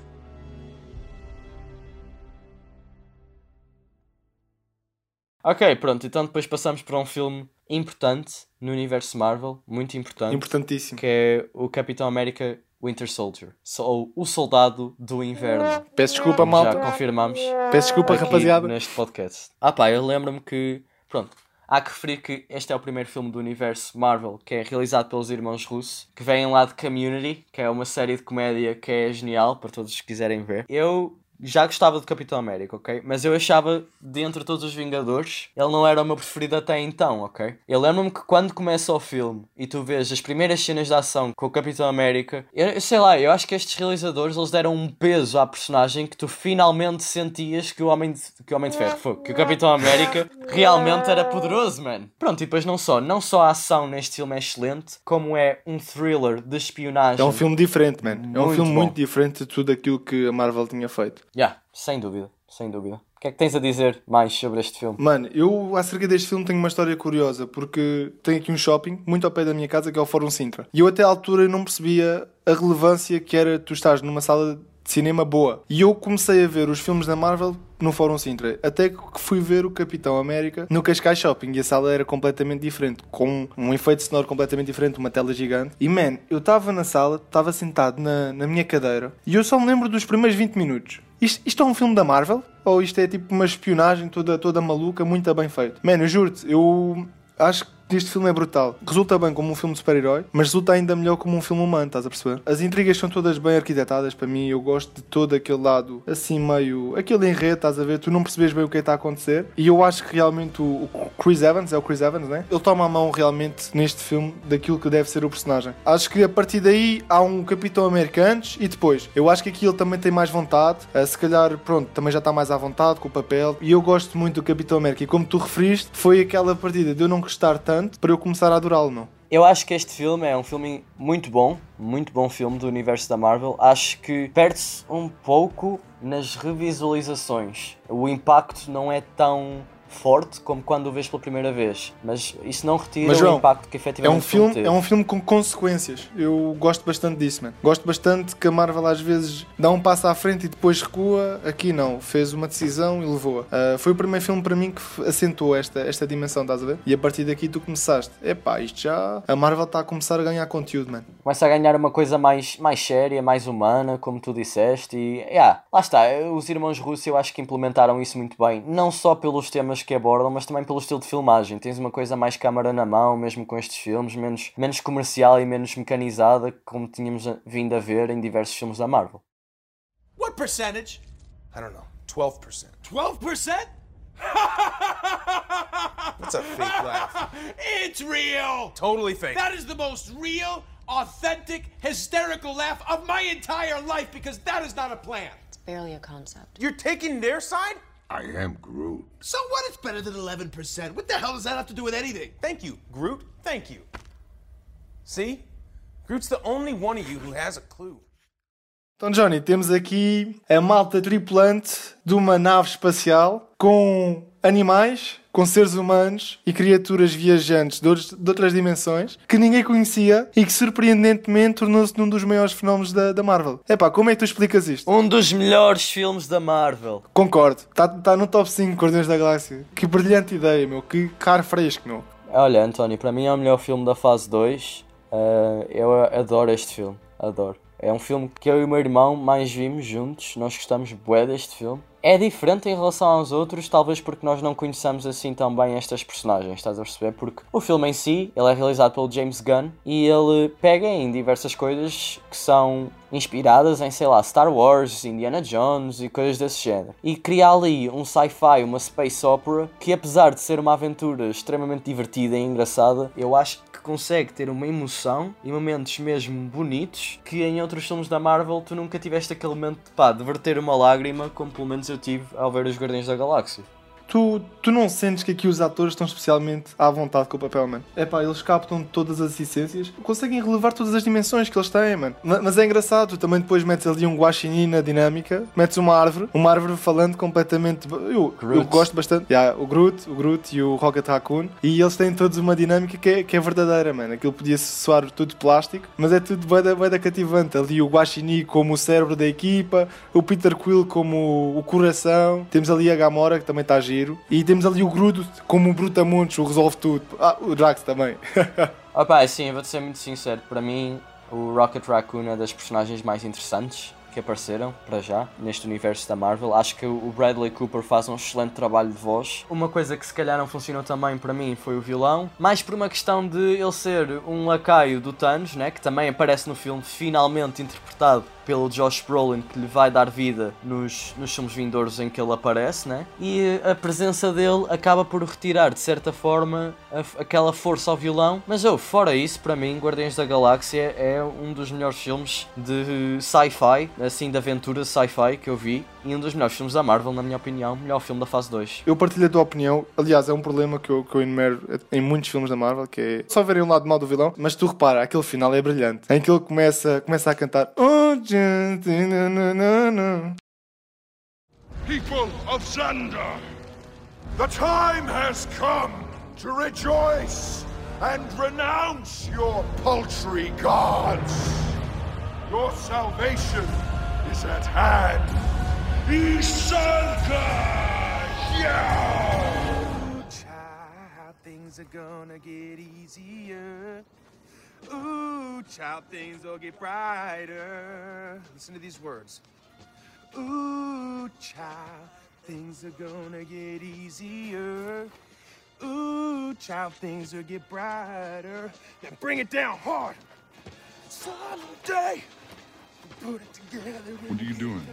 Ok, pronto, então depois passamos para um filme importante no universo Marvel, muito importante. Importantíssimo. que é o Capitão América Winter Soldier, ou o Soldado do Inverno. Peço desculpa, malta. Já confirmamos. Peço desculpa, aqui rapaziada. Neste podcast. Ah pá, eu lembro-me que. Pronto. Há que referir que este é o primeiro filme do universo Marvel que é realizado pelos irmãos Russo, que vêm lá de Community, que é uma série de comédia que é genial para todos os que quiserem ver. Eu já gostava do Capitão América, ok? Mas eu achava, dentre todos os Vingadores, ele não era o meu preferido até então, ok? Eu lembro-me que quando começa o filme e tu vês as primeiras cenas de ação com o Capitão América, eu, sei lá, eu acho que estes realizadores eles deram um peso à personagem que tu finalmente sentias que o Homem de, que o Homem de Ferro foi, que o Capitão América realmente era poderoso, man. Pronto, e depois não só, não só a ação neste filme é excelente, como é um thriller de espionagem. É um filme diferente, man. É um filme bom. muito diferente de tudo aquilo que a Marvel tinha feito. Yeah, sem dúvida, sem dúvida. O que é que tens a dizer mais sobre este filme? Mano, eu acerca deste filme tenho uma história curiosa, porque tem aqui um shopping muito ao pé da minha casa que é o Fórum Sintra. E eu até à altura não percebia a relevância que era tu estás numa sala de cinema boa. E eu comecei a ver os filmes da Marvel no Fórum Sintra. Até que fui ver o Capitão América no Cascais Shopping e a sala era completamente diferente, com um efeito sonoro completamente diferente, uma tela gigante. E man, eu estava na sala, estava sentado na, na minha cadeira e eu só me lembro dos primeiros 20 minutos. Isto, isto é um filme da Marvel? Ou isto é tipo uma espionagem toda, toda maluca, muito bem feito? Mano, eu juro-te, eu acho deste filme é brutal. Resulta bem como um filme de super-herói, mas resulta ainda melhor como um filme humano, estás a perceber? As intrigas são todas bem arquitetadas para mim, eu gosto de todo aquele lado, assim, meio. aquele enredo, estás a ver? Tu não percebes bem o que é que está a acontecer. E eu acho que realmente o, o Chris Evans, é o Chris Evans, né? Ele toma a mão realmente neste filme daquilo que deve ser o personagem. Acho que a partir daí há um Capitão América antes e depois. Eu acho que aqui ele também tem mais vontade, eh, se calhar, pronto, também já está mais à vontade com o papel. E eu gosto muito do Capitão América. E como tu referiste, foi aquela partida de eu não gostar tanto para eu começar a adorá-lo, não? Eu acho que este filme é um filme muito bom, muito bom filme do universo da Marvel. Acho que perde-se um pouco nas revisualizações. O impacto não é tão forte como quando o vês pela primeira vez, mas isso não retira Mas, o João, impacto que É efetivamente um, filme, teve. é um filme com consequências. Eu gosto bastante disso, man. Gosto bastante que a Marvel às vezes dá um passo à frente e depois recua. Aqui não. Fez uma decisão e levou-a. Ah, foi o primeiro filme para mim que acentuou esta, esta dimensão, estás a ver? E a partir daqui tu começaste. Epá, isto já. A Marvel está a começar a ganhar conteúdo, man. Começa a ganhar uma coisa mais, mais séria, mais humana, como tu disseste, e yeah, lá está. Os irmãos Russo eu acho que implementaram isso muito bem, não só pelos temas que abordam, mas também pelo estilo de filmagem. Tens uma coisa mais câmara na mão, mesmo com estes filmes, menos, menos comercial e menos mecanizada, como tínhamos vindo a ver em diversos filmes da Marvel. What percentage? I don't know, 12%. 12%? That's a fake laugh. It's real! Totally fake. That is the most real, authentic, hysterical laugh of my entire life because that is not a plan. It's barely a concept. You're taking their side? I am Groot. So what? It's better than 11%. What the hell does that have to do with anything? Thank you, Groot. Thank you. See? Groot's the only one of you who has a clue. Então, Johnny, temos aqui a malta tripulante de uma nave espacial com animais, com seres humanos e criaturas viajantes de, outros- de outras dimensões que ninguém conhecia e que surpreendentemente tornou-se num dos maiores fenómenos da, da Marvel. Epá, como é que tu explicas isto? Um dos melhores filmes da Marvel. Concordo, está tá no top 5 Guardiões da Galáxia. Que brilhante ideia, meu, que caro fresco, meu. Olha, António, para mim é o melhor filme da fase 2. Uh, eu adoro este filme, adoro. É um filme que eu e o meu irmão mais vimos juntos, nós gostamos bué deste filme. É diferente em relação aos outros, talvez porque nós não conheçamos assim tão bem estas personagens, estás a perceber? Porque o filme em si, ele é realizado pelo James Gunn e ele pega em diversas coisas que são inspiradas em, sei lá, Star Wars, Indiana Jones e coisas desse género. E cria ali um sci-fi, uma space opera, que apesar de ser uma aventura extremamente divertida e engraçada, eu acho que consegue ter uma emoção e momentos mesmo bonitos que em outros filmes da Marvel tu nunca tiveste aquele momento de, pá, de verter uma lágrima, como pelo menos eu tive ao ver os Guardiões da Galáxia. Tu, tu não sentes que aqui os atores estão especialmente à vontade com o papel, mano? É pá, eles captam todas as essências, conseguem relevar todas as dimensões que eles têm, mano. Ma- Mas é engraçado, tu também depois metes ali um guaxinim na dinâmica, metes uma árvore, uma árvore falando completamente. Eu, eu gosto bastante. Yeah, o Groot, o Groot e o Rocket Raccoon, e eles têm todos uma dinâmica que é, que é verdadeira, mano. Aquilo podia soar tudo plástico, mas é tudo bem da, bué da cativante. Ali o guaxinim como o cérebro da equipa, o Peter Quill como o, coração, temos ali a Gamora que também está giro, e temos ali o Groot como o Brutamontes, o resolve tudo. Ah, o Drax também. Opa, sim, eu vou-te ser muito sincero, para mim o Rocket Raccoon é das personagens mais interessantes que apareceram, para já, neste universo da Marvel. Acho que o Bradley Cooper faz um excelente trabalho de voz. Uma coisa que se calhar não funcionou também para mim foi o vilão, mais por uma questão de ele ser um lacaio do Thanos, né, que também aparece no filme, finalmente interpretado pelo Josh Brolin, que lhe vai dar vida nos, nos filmes vindouros em que ele aparece, né? E a presença dele acaba por retirar, de certa forma, a- aquela força ao vilão. Mas, oh, fora isso, para mim, Guardiões da Galáxia é um dos melhores filmes de sci-fi, assim, de aventura sci-fi que eu vi. E um dos melhores filmes da Marvel, na minha opinião, melhor filme da fase 2. Eu partilho a tua opinião. Aliás, é um problema que eu, que eu enumero em muitos filmes da Marvel, que é só verem o lado mau do vilão, mas tu repara, aquele final é brilhante. Em que ele começa, começa a cantar Oh, gente, na, na, na, na." People of Xandar, the time has come to rejoice and renounce your paltry gods. Your salvation is at hand. Isanka! Yeah! Child, things are gonna get easier. Ooh, child, things will get brighter. Listen to these words. Ooh, child, things are gonna get easier. Ooh, child, things will get brighter. Now bring it down hard. Someday, we'll put it together. What are you doing?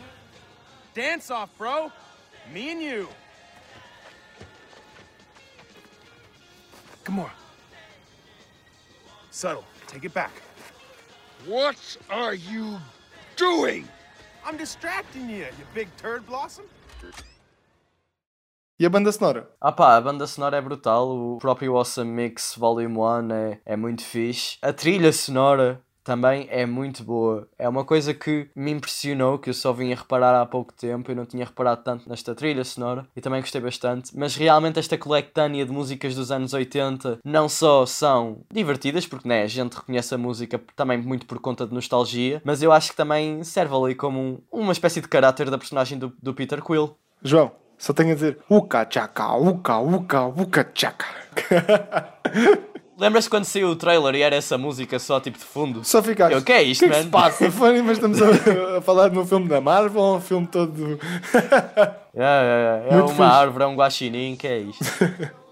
Dance off, bro. Me and you. Come on. Subtle. Take it back. What are you doing? I'm distracting you, you big turd blossom. E a banda sonora? Ah pá, a banda sonora é brutal, o próprio Awesome Mix Volume 1 é, é muito fixe. A trilha sonora também é muito boa. É uma coisa que me impressionou, que eu só vim a reparar há pouco tempo, eu não tinha reparado tanto nesta trilha sonora e também gostei bastante. Mas realmente esta coletânea de músicas dos anos 80 não só são divertidas, porque né, a gente reconhece a música também muito por conta de nostalgia, mas eu acho que também serve ali como um- uma espécie de caráter da personagem do, do Peter Quill. João, só tenho a dizer uca chaca, uca, uca, uca chaca. Lembras-te quando saiu o trailer e era essa música só tipo de fundo? Só ficaste. Eu, o que é isto, que é que se passa? Funny, mas estamos a, a falar de um filme da Marvel ou um filme todo. É, é, é. é uma fixe. árvore, é um guaxinim, que é isto?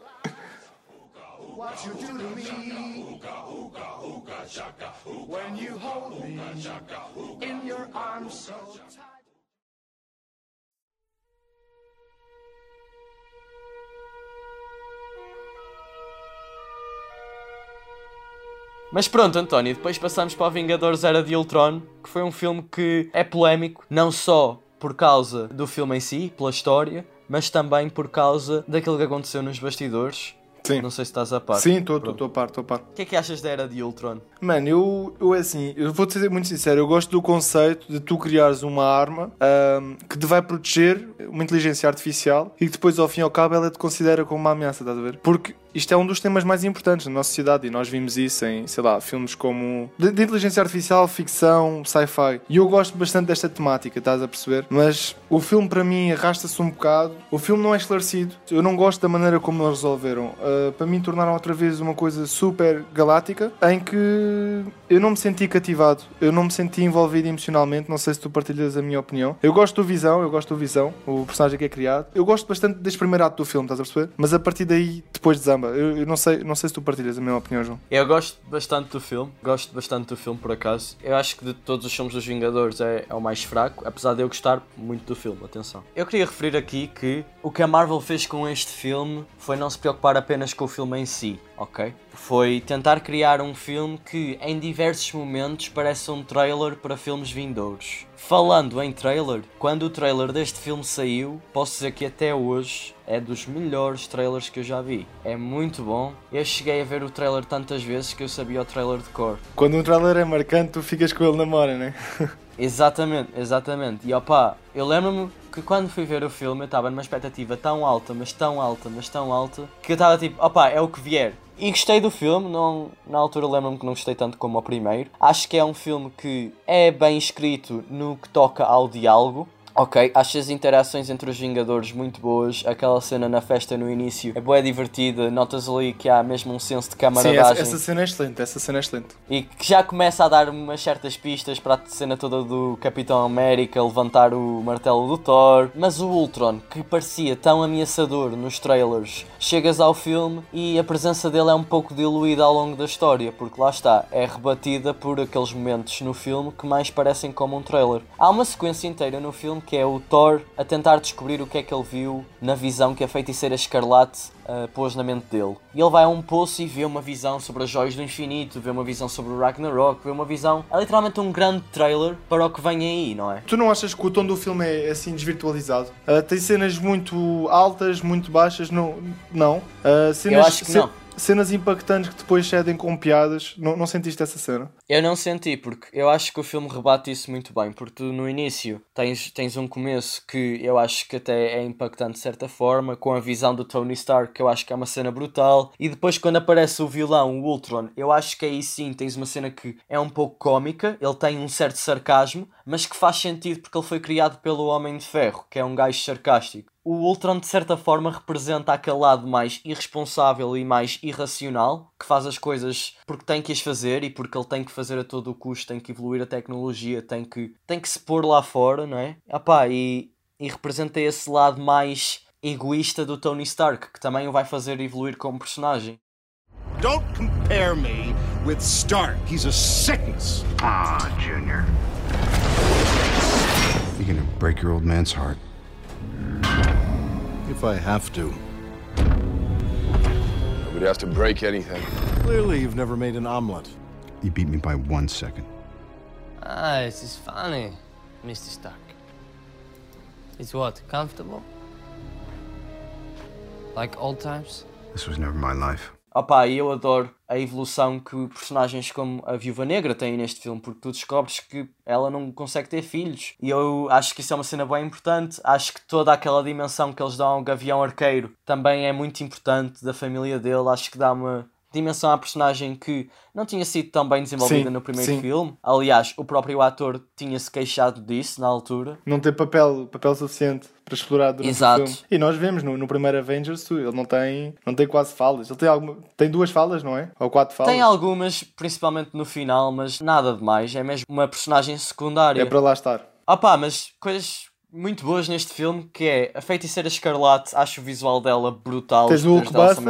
Mas pronto, António, depois passamos para o Vingadores Era de Ultron, que foi um filme que é polémico, não só por causa do filme em si, pela história, mas também por causa daquilo que aconteceu nos bastidores. Sim. Não sei se estás a par. Sim, estou a par, estou a par. O que é que achas da Era de Ultron? Mano, eu, eu é assim, eu vou-te ser muito sincero, eu gosto do conceito de tu criares uma arma ahm, que te vai proteger, uma inteligência artificial, e que depois ao fim e ao cabo ela te considera como uma ameaça, estás a ver? Porque isto é um dos temas mais importantes na nossa sociedade e nós vimos isso em, sei lá, filmes como de, de inteligência artificial, ficção, sci-fi. E eu gosto bastante desta temática, estás a perceber? Mas o filme para mim arrasta-se um bocado. O filme não é esclarecido. Eu não gosto da maneira como eles resolveram. Ah, para mim tornaram outra vez uma coisa super galáctica em que eu não me senti cativado. Eu não me senti envolvido emocionalmente. Não sei se tu partilhas a minha opinião. Eu gosto do Visão, eu gosto do Visão, o personagem que é criado. Eu gosto bastante deste primeiro ato do filme, estás a perceber? Mas a partir daí, depois desamba. Eu, eu não, sei, não sei se tu partilhas a minha opinião, João. Eu gosto bastante do filme, gosto bastante do filme por acaso. Eu acho que de todos os filmes dos Vingadores é, é o mais fraco, apesar de eu gostar muito do filme, atenção. Eu queria referir aqui que o que a Marvel fez com este filme foi não se preocupar apenas com o filme em si, ok? Foi tentar criar um filme que em diversos momentos parece um trailer para filmes vindouros. Falando em trailer, quando o trailer deste filme saiu, posso dizer que até hoje é dos melhores trailers que eu já vi. É muito bom. Eu cheguei a ver o trailer tantas vezes que eu sabia o trailer de cor. Quando um trailer é marcante, tu ficas com ele na memória, né? Exatamente, exatamente. E opá, eu lembro-me que quando fui ver o filme eu estava numa expectativa tão alta, mas tão alta, mas tão alta, que eu estava tipo, opá, é o que vier. E gostei do filme, não, na altura lembro-me que não gostei tanto como o primeiro. Acho que é um filme que é bem escrito no que toca ao diálogo. Ok, acho as interações entre os Vingadores muito boas. Aquela cena na festa no início é boa, divertida. Notas ali que há mesmo um senso de Sim, camaradagem essa, essa cena é excelente, essa cena é excelente. e que já começa a dar umas certas pistas para a cena toda do Capitão América levantar o martelo do Thor. Mas o Ultron, que parecia tão ameaçador nos trailers, chegas ao filme e a presença dele é um pouco diluída ao longo da história, porque lá está, é rebatida por aqueles momentos no filme que mais parecem como um trailer. Há uma sequência inteira no filme que é o Thor a tentar descobrir o que é que ele viu na visão que a feiticeira Escarlate uh, pôs na mente dele. E ele vai a um poço e vê uma visão sobre as joias do infinito, vê uma visão sobre o Ragnarok, vê uma visão. É literalmente um grande trailer para o que vem aí, não é? Tu não achas que o tom do filme é assim desvirtualizado? Ah, tem cenas muito altas, muito baixas? Não. não. Ah, cenas, acho que não. Cenas impactantes que depois cedem com piadas. Não, não sentiste essa cena? Eu não senti, porque eu acho que o filme rebate isso muito bem, porque tu no início tens, tens um começo que eu acho que até é impactante de certa forma, com a visão do Tony Stark, que eu acho que é uma cena brutal, e depois quando aparece o vilão, o Ultron, eu acho que aí sim tens uma cena que é um pouco cómica, ele tem um certo sarcasmo, mas que faz sentido porque ele foi criado pelo Homem de Ferro, que é um gajo sarcástico. O Ultron, de certa forma, representa aquele lado mais irresponsável e mais irracional, que faz as coisas porque tem que as fazer e porque ele tem que fazer a todo o custo, tem que evoluir a tecnologia, tem que, tem que se pôr lá fora, não é? Epá, e, e representa esse lado mais egoísta do Tony Stark, que também o vai fazer evoluir como personagem. Don't compare me with Stark. He's a sickness. Ah, Junior. You're gonna break your old man's heart. If I have to. Nobody has to break anything. Clearly, you've never made an omelet. You beat me by one second. Ah, this is funny, Mr. Stark. It's what, comfortable? Like old times? This was never my life. Opa, e eu adoro a evolução que personagens como a Viúva Negra têm neste filme, porque tu descobres que ela não consegue ter filhos. E eu acho que isso é uma cena bem importante. Acho que toda aquela dimensão que eles dão ao Gavião Arqueiro também é muito importante da família dele. Acho que dá uma dimensão à personagem que não tinha sido tão bem desenvolvida Sim, no primeiro sim. filme. Aliás, o próprio ator tinha-se queixado disso na altura. Não tem papel, papel suficiente para explorar durante Exato. o filme. E nós vemos no, no primeiro Avengers, ele não tem, não tem quase falas. Ele tem, alguma, tem duas falas, não é? Ou quatro falas. Tem algumas, principalmente no final, mas nada demais. É mesmo uma personagem secundária. É para lá estar. Opa, mas coisas muito boas neste filme que é a Feiticeira Escarlate, acho o visual dela brutal. Tens o Hulkbuster?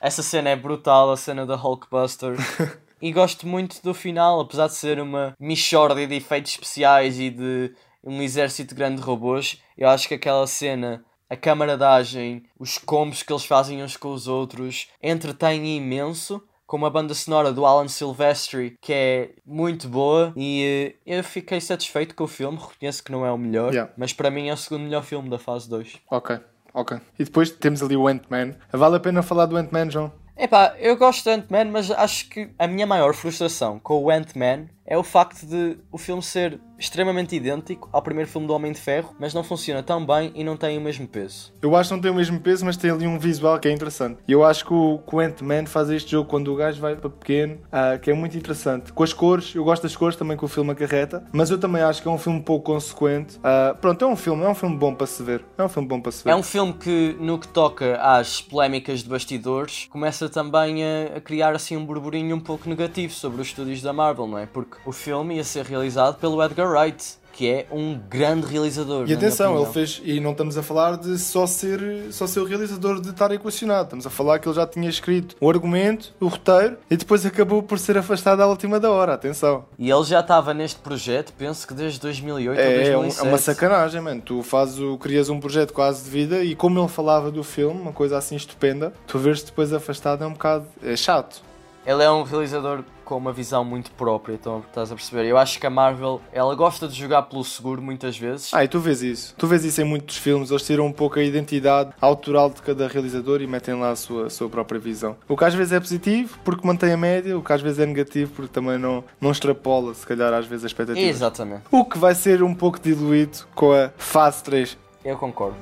Essa cena é brutal, a cena da Hulkbuster. e gosto muito do final, apesar de ser uma mixórdia de efeitos especiais e de um exército grande de robôs. Eu acho que aquela cena, a camaradagem, os combos que eles fazem uns com os outros, entretém imenso com uma banda sonora do Alan Silvestri que é muito boa e eh, eu fiquei satisfeito com o filme. Reconheço que não é o melhor, Yeah. mas para mim é o segundo melhor filme da fase 2. Ok, ok. E depois temos ali o Ant-Man. Vale a pena falar do Ant-Man, João? Epá, eu gosto do Ant-Man, mas acho que a minha maior frustração com o Ant-Man é o facto de o filme ser extremamente idêntico ao primeiro filme do Homem de Ferro, mas não funciona tão bem e não tem o mesmo peso. Eu acho que não tem o mesmo peso, mas tem ali um visual que é interessante. E eu acho que o, que o Ant-Man faz este jogo quando o gajo vai para pequeno, ah, que é muito interessante. Com as cores, eu gosto das cores também que o filme acarreta, mas eu também acho que é um filme pouco consequente. Ah, pronto, é um filme, é um filme bom para se ver. É um filme bom para se ver. É um filme que, no que toca às polémicas de bastidores, começa também a, a criar assim um burburinho um pouco negativo sobre os estúdios da Marvel, não é? Porque o filme ia ser realizado pelo Edgar Wright, que é um grande realizador. E atenção, ele fez, e não estamos a falar de só ser, só ser o realizador de estar equacionado, estamos a falar que ele já tinha escrito o argumento, o roteiro e depois acabou por ser afastado à última da hora. Atenção, E ele já estava neste projeto, penso que desde 2008 ou é, um- 2007. é uma sacanagem, mano. Tu fazes o, crias um projeto quase de vida e como ele falava do filme, uma coisa assim estupenda, tu vês depois afastado é um bocado é chato. Ele é um realizador com uma visão muito própria, então estás a perceber? Eu acho que a Marvel, ela gosta de jogar pelo seguro muitas vezes. Ah, e tu vês isso. Tu vês isso em muitos filmes. Eles tiram um pouco a identidade autoral de cada realizador e metem lá a sua, a sua própria visão. O que às vezes é positivo, porque mantém a média. O que às vezes é negativo, porque também não, não extrapola, se calhar, às vezes, a expectativa. Exatamente, O que vai ser um pouco diluído com a fase 3. eu concordo.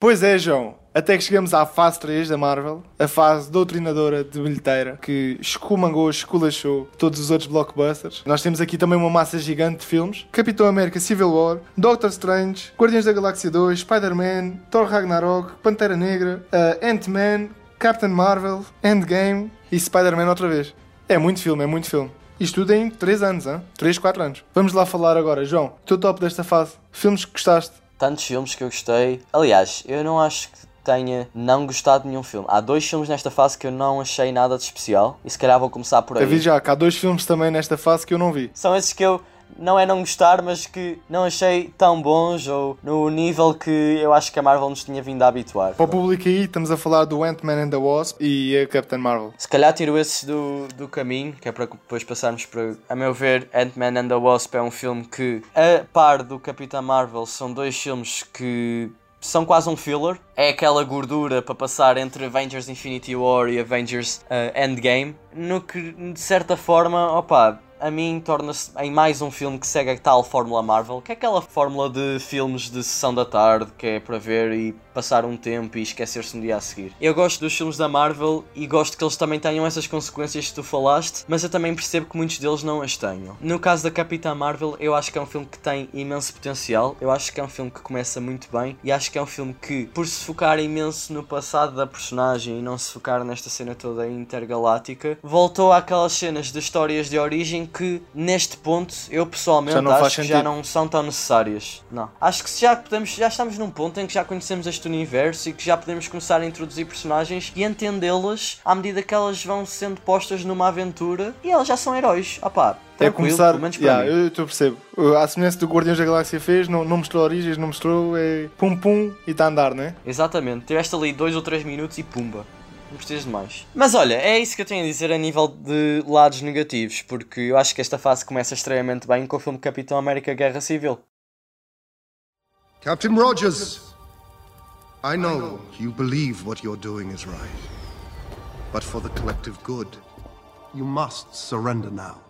Pois é, João. Até que chegamos à fase 3 da Marvel, a fase doutrinadora de bilheteira, que escumangou, esculachou todos os outros blockbusters. Nós temos aqui também uma massa gigante de filmes: Capitão América Civil War, Doctor Strange, Guardiões da Galáxia 2, Spider-Man, Thor Ragnarok, Pantera Negra, uh, Ant-Man, Captain Marvel, Endgame e Spider-Man outra vez. É muito filme, é muito filme. Isto tudo em 3 anos, hein? 3, 4 anos. Vamos lá falar agora, João. Teu top desta fase. Filmes que gostaste. Tantos filmes que eu gostei. Aliás, eu não acho que tenha não gostado de nenhum filme. Há dois filmes nesta fase que eu não achei nada de especial. E se calhar vou começar por aí. Aviso já que há dois filmes também nesta fase que eu não vi. São esses que eu não é não gostar, mas que não achei tão bons ou no nível que eu acho que a Marvel nos tinha vindo a habituar. Para o público aí, estamos a falar do Ant-Man and the Wasp e a Captain Marvel. Se calhar tiro esses do, do caminho, que é para depois passarmos para. A meu ver, Ant-Man and the Wasp é um filme que, a par do Capitão Marvel, são dois filmes que são quase um filler. É aquela gordura para passar entre Avengers Infinity War e Avengers uh, Endgame. No que, de certa forma, opa, a mim torna-se em mais um filme que segue a tal fórmula Marvel, que é aquela fórmula de filmes de sessão da tarde, que é para ver e passar um tempo e esquecer-se no dia a seguir. Eu gosto dos filmes da Marvel e gosto que eles também tenham essas consequências que tu falaste, mas eu também percebo que muitos deles não as tenham. No caso da Capitã Marvel, eu acho que é um filme que tem imenso potencial, eu acho que é um filme que começa muito bem e acho que é um filme que, por se focar imenso no passado da personagem e não se focar nesta cena toda intergaláctica, voltou àquelas cenas de histórias de origem que neste ponto eu pessoalmente acho que já não são tão necessárias. Não. Acho que já podemos, já estamos num ponto em que já conhecemos este universo e que já podemos começar a introduzir personagens e entendê-las à medida que elas vão sendo postas numa aventura e elas já são heróis. Ah pá, É começar. pelo menos Yeah, eu eu percebo. A semelhança do Guardiões da Galáxia fez, não, não mostrou origens, não mostrou. É pum pum e está a andar, não é? Exatamente, tiveste ali dois ou três minutos e pumba. Não precisas. Mas olha, é isso que eu tenho a dizer a nível de lados negativos, porque eu acho que esta fase começa extremamente bem com o filme Capitão América Guerra Civil. Captain Rogers, I know you believe what you're doing is right. But for the collective good, you must surrender now.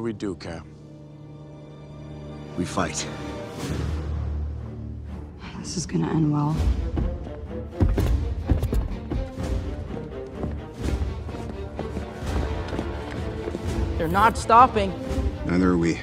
Do we do, Cap? We fight. This is gonna end well. They're not stopping. Neither are we.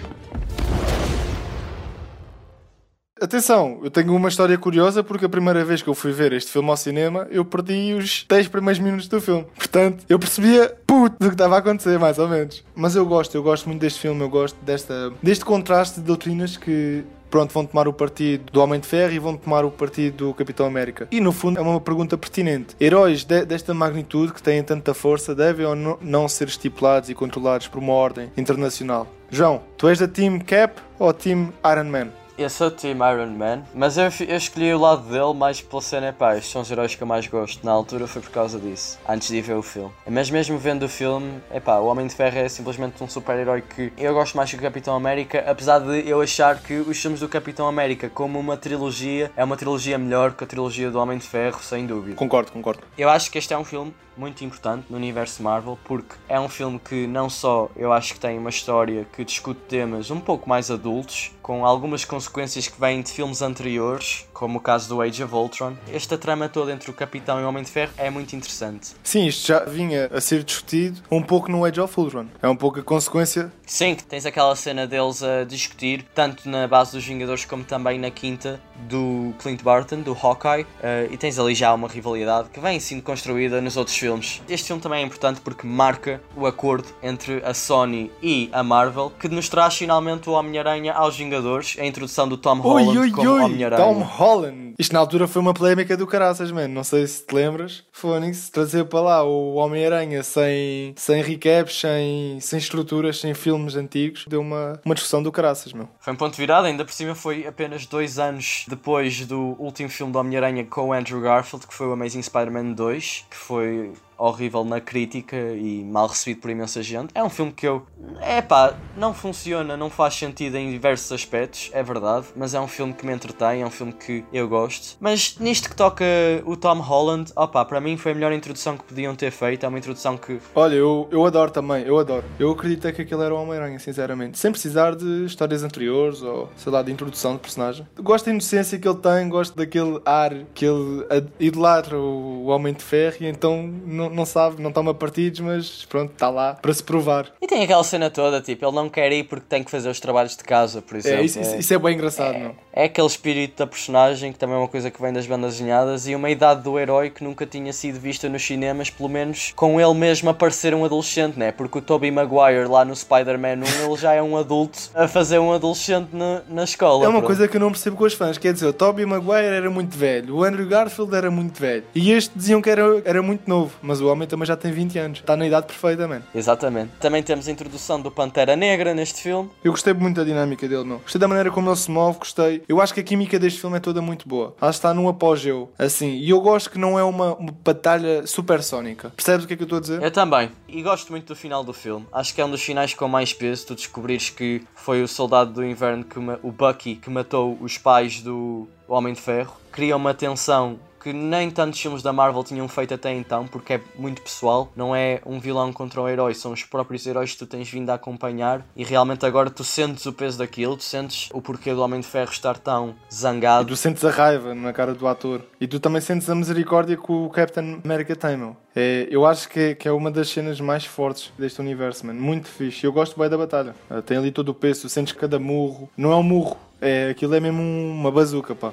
Atenção, eu tenho uma história curiosa porque a primeira vez que eu fui ver este filme ao cinema, eu perdi os 10 primeiros minutos do filme. Portanto, eu percebia puto do que estava a acontecer, mais ou menos. Mas eu gosto, eu gosto muito deste filme, eu gosto desta, deste contraste de doutrinas que. Pronto, vão tomar o partido do Homem de Ferro e vão tomar o partido do Capitão América. E no fundo é uma pergunta pertinente. Heróis de- desta magnitude que têm tanta força devem ou não, não ser estipulados e controlados por uma ordem internacional? João, tu és da Team Cap ou Team Iron Man? Eu sou o Team Iron Man, mas eu, eu escolhi o lado dele mais pela cena, pá, estes são os heróis que eu mais gosto. Na altura foi por causa disso, antes de ir ver o filme. Mas mesmo vendo o filme, é pá, o Homem de Ferro é simplesmente um super-herói que eu gosto mais que o Capitão América, apesar de eu achar que os filmes do Capitão América, como uma trilogia, é uma trilogia melhor que a trilogia do Homem de Ferro, sem dúvida. Concordo, concordo. Eu acho que este é um filme muito importante no universo Marvel porque é um filme que não só eu acho que tem uma história que discute temas um pouco mais adultos, com algumas consequências que vêm de filmes anteriores, como o caso do Age of Ultron. Esta trama toda entre o Capitão e o Homem de Ferro é muito interessante. Sim, isto já vinha a ser discutido um pouco no Age of Ultron. É um pouco a consequência. Sim, que tens aquela cena deles a discutir, tanto na base dos Vingadores como também na quinta do Clint Barton, do Hawkeye, eh, e tens ali já uma rivalidade que vem sendo construída nos outros filmes. Este filme também é importante porque marca o acordo entre a Sony e a Marvel, que nos traz finalmente o Homem-Aranha aos Vingadores, a introdução do Tom Holland oi, como oi! Homem-Aranha. Holland! Isto na altura foi uma polémica do caraças, mano. Não sei se te lembras. Fónix trazer para lá o Homem-Aranha sem, sem recaps, sem, sem estruturas, sem filmes antigos. Deu uma, uma discussão do caraças, meu. Foi um ponto de virada, ainda por cima foi apenas dois anos depois do último filme do Homem-Aranha com o Andrew Garfield, que foi o Amazing Spider-Man 2, que foi horrível na crítica e mal recebido por imensa gente. É um filme que eu. É pá, não funciona, não faz sentido em diversos aspectos, é verdade, mas é um filme que me entretém, é um filme que eu gosto. Mas nisto que toca o Tom Holland, opá, para mim foi a melhor introdução que podiam ter feito. É uma introdução que Olha, eu, eu adoro também, eu adoro. Eu acreditei que aquele era o Homem-Aranha, sinceramente. Sem precisar de histórias anteriores ou, sei lá, de introdução de personagem. Gosto da inocência que ele tem, gosto daquele ar que ele idolatra o Homem de Ferro e então não, não sabe, não toma partidos, mas pronto, está lá para se provar. E tem aquela cena toda, tipo, ele não quer ir porque tem que fazer os trabalhos de casa, por exemplo. É, isso, isso, isso é bem engraçado, não? É aquele espírito da personagem, que também é uma coisa que vem das bandas desenhadas, e uma idade do herói que nunca tinha sido vista nos cinemas, pelo menos com ele mesmo a parecer um adolescente, né? Porque o Tobey Maguire lá no Spider-Man 1, ele já é um adulto a fazer um adolescente na, na escola. É uma pronto. coisa que eu não percebo com os fãs. Quer dizer, o Tobey Maguire era muito velho, o Andrew Garfield era muito velho. E este diziam que era, era muito novo, mas o homem também já tem 20 anos. Está na idade perfeita, mano. Exatamente. Também temos a introdução do Pantera Negra neste filme. Eu gostei muito da dinâmica dele, meu. Gostei da maneira como ele se move, gostei. Eu acho que a química deste filme é toda muito boa. Ela está num apogeu, assim. E eu gosto que não é uma, uma batalha supersónica. Percebes o que é que eu estou a dizer? Eu também. E gosto muito do final do filme. Acho que é um dos finais com mais peso. Tu descobrires que foi o soldado do inverno, que o Bucky, que matou os pais do Homem de Ferro. Cria uma tensão que nem tantos filmes da Marvel tinham feito até então, porque é muito pessoal, não é um vilão contra um herói, são os próprios heróis que tu tens vindo a acompanhar e realmente agora tu sentes o peso daquilo, tu sentes o porquê do Homem de Ferro estar tão E zangado. tu sentes a raiva na cara do ator. E tu também sentes a misericórdia que o Captain America tem, meu. É, eu acho que é, que é uma das cenas mais fortes deste universo, mano. Muito fixe. Eu gosto bem da batalha. Ah, Tem ali todo o peso, sentes cada murro. Não é um murro, é, aquilo é mesmo uma bazuca, pá.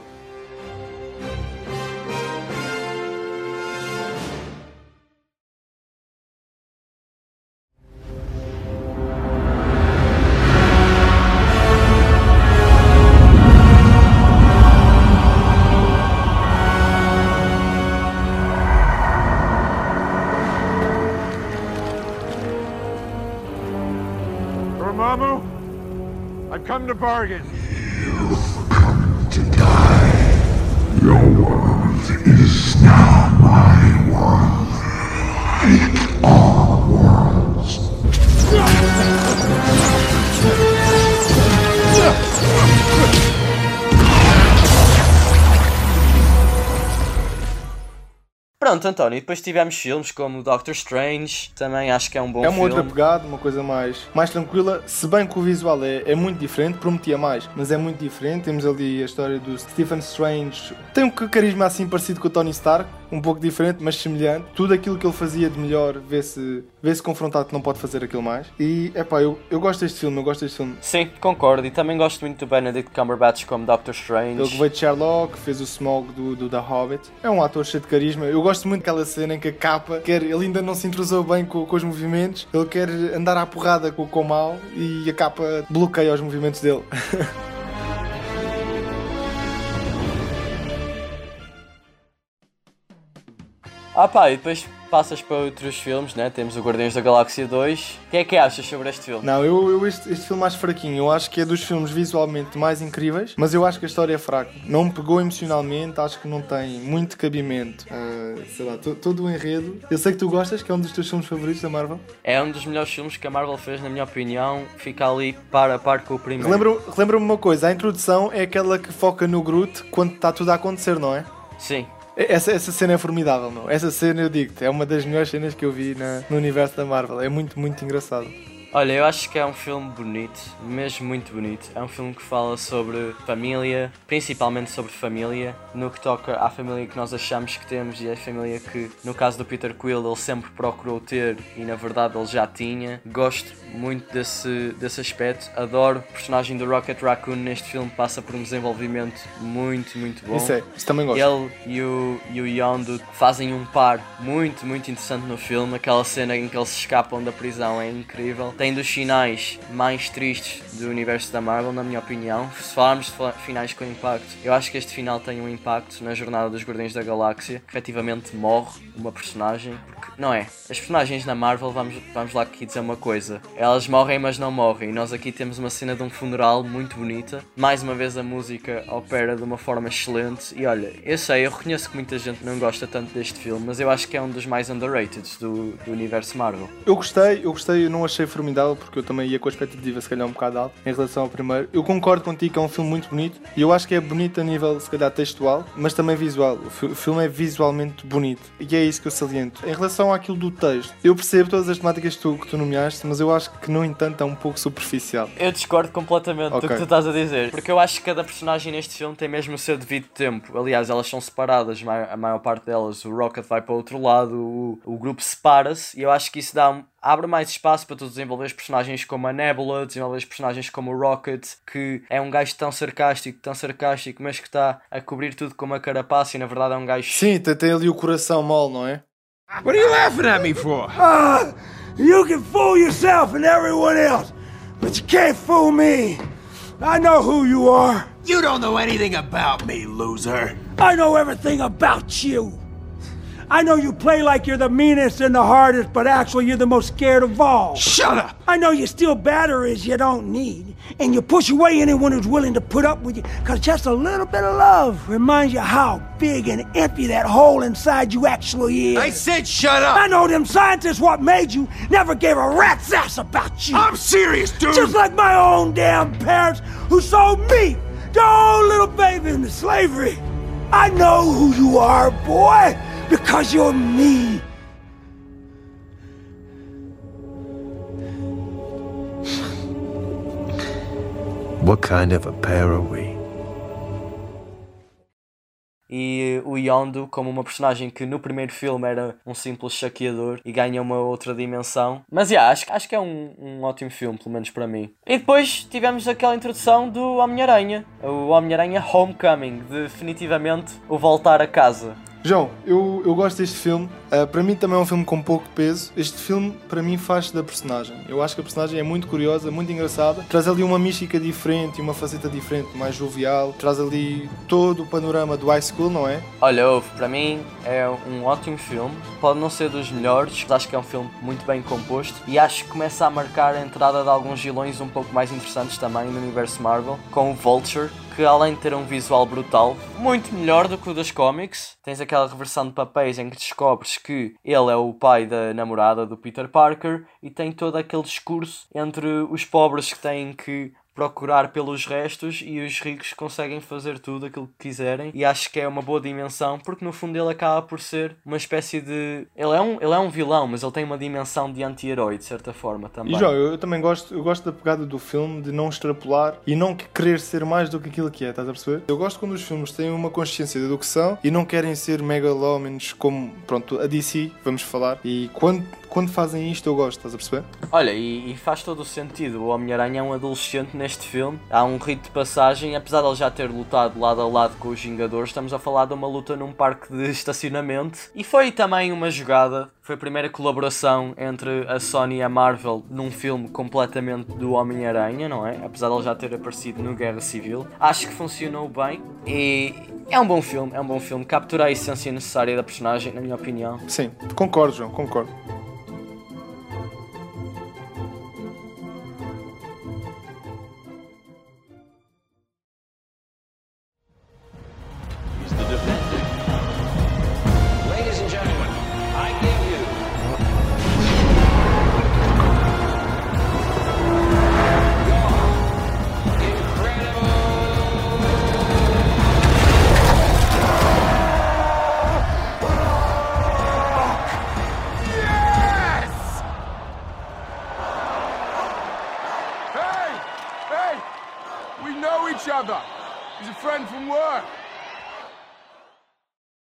I've come to die. Your world is now my world. Pronto, António, e depois tivemos filmes como Doctor Strange, também acho que é um bom é uma filme. outra pegada, uma coisa mais, mais tranquila. Se bem que o visual é, é muito diferente, prometia mais, mas é muito diferente. Temos ali a história do Stephen Strange. Tem um carisma assim parecido com o Tony Stark, um pouco diferente, mas semelhante. Tudo aquilo que ele fazia de melhor vê-se vê-se confrontado que não pode fazer aquilo mais. E é pá, eu, eu gosto deste filme, eu gosto deste filme. Sim, concordo. E também gosto muito do Benedict Cumberbatch como Doctor Strange. Ele veio de Sherlock, fez o Smog do, do The Hobbit. É um ator cheio de carisma. Eu gosto muito daquela cena em que a capa, quer, ele ainda não se intrusou bem com, com os movimentos, ele quer andar à porrada com, o mal e a capa bloqueia os movimentos dele. Ah pá, e depois passas para outros filmes, né? Temos o Guardiões da Galáxia 2. O que é que achas sobre este filme? Não, eu, eu este, este filme acho fraquinho. Eu acho que é dos filmes visualmente mais incríveis, mas eu acho que a história é fraca. Não me pegou emocionalmente, acho que não tem muito cabimento. Ah, sei lá, to- todo o enredo. Eu sei que tu gostas, que é um dos teus filmes favoritos da Marvel. É um dos melhores filmes que a Marvel fez, na minha opinião. Fica ali par a par com o primeiro. Relembra-me uma coisa: a introdução é aquela que foca no Groot quando está tudo a acontecer, não é? Sim. Essa, essa cena é formidável, meu. Essa cena, eu digo-te, é uma das melhores cenas que eu vi na- no universo da Marvel. É muito, muito engraçado. Olha, eu acho que é um filme bonito, mesmo muito bonito. É um filme que fala sobre família, principalmente sobre família, no que toca à família que nós achamos que temos e a família que, no caso do Peter Quill, ele sempre procurou ter e na verdade ele já tinha. Gosto muito desse, desse aspecto, adoro. O personagem do Rocket Raccoon neste filme passa por um desenvolvimento muito, muito bom. Isso é, isso também gosto. Ele e o, e o Yondu fazem um par muito, muito interessante no filme. Aquela cena em que eles escapam da prisão é incrível. Tem dos finais mais tristes do universo da Marvel, na minha opinião. Se falarmos de finais com impacto, eu acho que este final tem um impacto na jornada dos Guardiões da Galáxia. Que efetivamente morre uma personagem. Porque, não é? As personagens na Marvel, vamos, vamos lá aqui dizer uma coisa. Elas morrem, mas não morrem. E nós aqui temos uma cena de um funeral muito bonita. Mais uma vez a música opera de uma forma excelente. E olha, eu sei, eu reconheço que muita gente não gosta tanto deste filme, mas eu acho que é um dos mais underrated do, do universo Marvel. Eu gostei, eu gostei, eu não achei formidável porque eu também ia com a expectativa se calhar um bocado alta em relação ao primeiro. Eu concordo contigo que é um filme muito bonito e eu acho que é bonito a nível se calhar textual, mas também visual. O fi- o filme é visualmente bonito e é isso que eu saliento. Em relação àquilo do texto, eu percebo todas as temáticas que tu, que tu nomeaste, mas eu acho que no entanto é um pouco superficial. Eu discordo completamente do Ok. que tu estás a dizer, porque eu acho que cada personagem neste filme tem mesmo o seu devido tempo. Aliás, elas são separadas, a maior parte delas. O Rocket vai para o outro lado, o, o grupo separa-se, e eu acho que isso dá abre mais espaço para tu desenvolver personagens como a Nebula, desenvolver personagens como o Rocket, que é um gajo tão sarcástico, tão sarcástico, mas que está a cobrir tudo com uma carapaça e na verdade é um gajo. Sim, tem ali o coração mole, não é? What are you laughing at me for? Ah, you can fool yourself and everyone else, but you can't fool me. I know who you are. You don't know anything about me, loser. I know everything about you. I know you play like you're the meanest and the hardest, but actually you're the most scared of all. Shut up! I know you steal batteries you don't need, and you push away anyone who's willing to put up with you, because just a little bit of love reminds you how big and empty that hole inside you actually is. I said shut up! I know them scientists what made you never gave a rat's ass about you. I'm serious, dude! Just like my own damn parents who sold me, their own little baby, into slavery. I know who you are, boy, because you're me. What kind of a pair are we? E o Yondo, como uma personagem que no primeiro filme era um simples saqueador e ganha uma outra dimensão. Mas yeah, acho, acho que é um, um ótimo filme, pelo menos para mim. E depois tivemos aquela introdução do Homem-Aranha, o Homem-Aranha Homecoming, definitivamente o voltar a casa. João, eu, eu gosto deste filme. Uh, para mim também é um filme com pouco peso. Este filme, para mim, faz da personagem. Eu acho que a personagem é muito curiosa, muito engraçada. Traz ali uma mística diferente, uma faceta diferente, mais jovial. Traz ali todo o panorama do high school, não é? Olha, para mim é um ótimo filme. Pode não ser dos melhores, mas acho que é um filme muito bem composto. E acho que começa a marcar a entrada de alguns vilões um pouco mais interessantes também no universo Marvel, com o Vulture, que além de ter um visual brutal, muito melhor do que o dos cómics, tens aquela reversão de papéis em que descobres que ele é o pai da namorada do Peter Parker e tem todo aquele discurso entre os pobres que têm que procurar pelos restos e os ricos conseguem fazer tudo aquilo que quiserem. E acho que é uma boa dimensão porque no fundo ele acaba por ser uma espécie de ele é um, ele é um vilão mas ele tem uma dimensão de anti-herói de certa forma também. E João, eu também gosto eu gosto da pegada do filme de não extrapolar e não querer ser mais do que aquilo que é, estás a perceber? Eu gosto quando os filmes têm uma consciência de educação e não querem ser megalómenos como, pronto, a DC, vamos falar. E quando quando fazem isto eu gosto, estás a perceber? Olha, e, e faz todo o sentido. O Homem-Aranha é um adolescente neste filme. Há um rito de passagem, apesar de ele já ter lutado lado a lado com os Vingadores, estamos a falar de uma luta num parque de estacionamento. E foi também uma jogada. Foi a primeira colaboração entre a Sony e a Marvel num filme completamente do Homem-Aranha, não é? Apesar de ele já ter aparecido no Guerra Civil. Acho que funcionou bem e é um bom filme, é um bom filme. Captura a essência necessária da personagem, na minha opinião. Sim, concordo, João, concordo.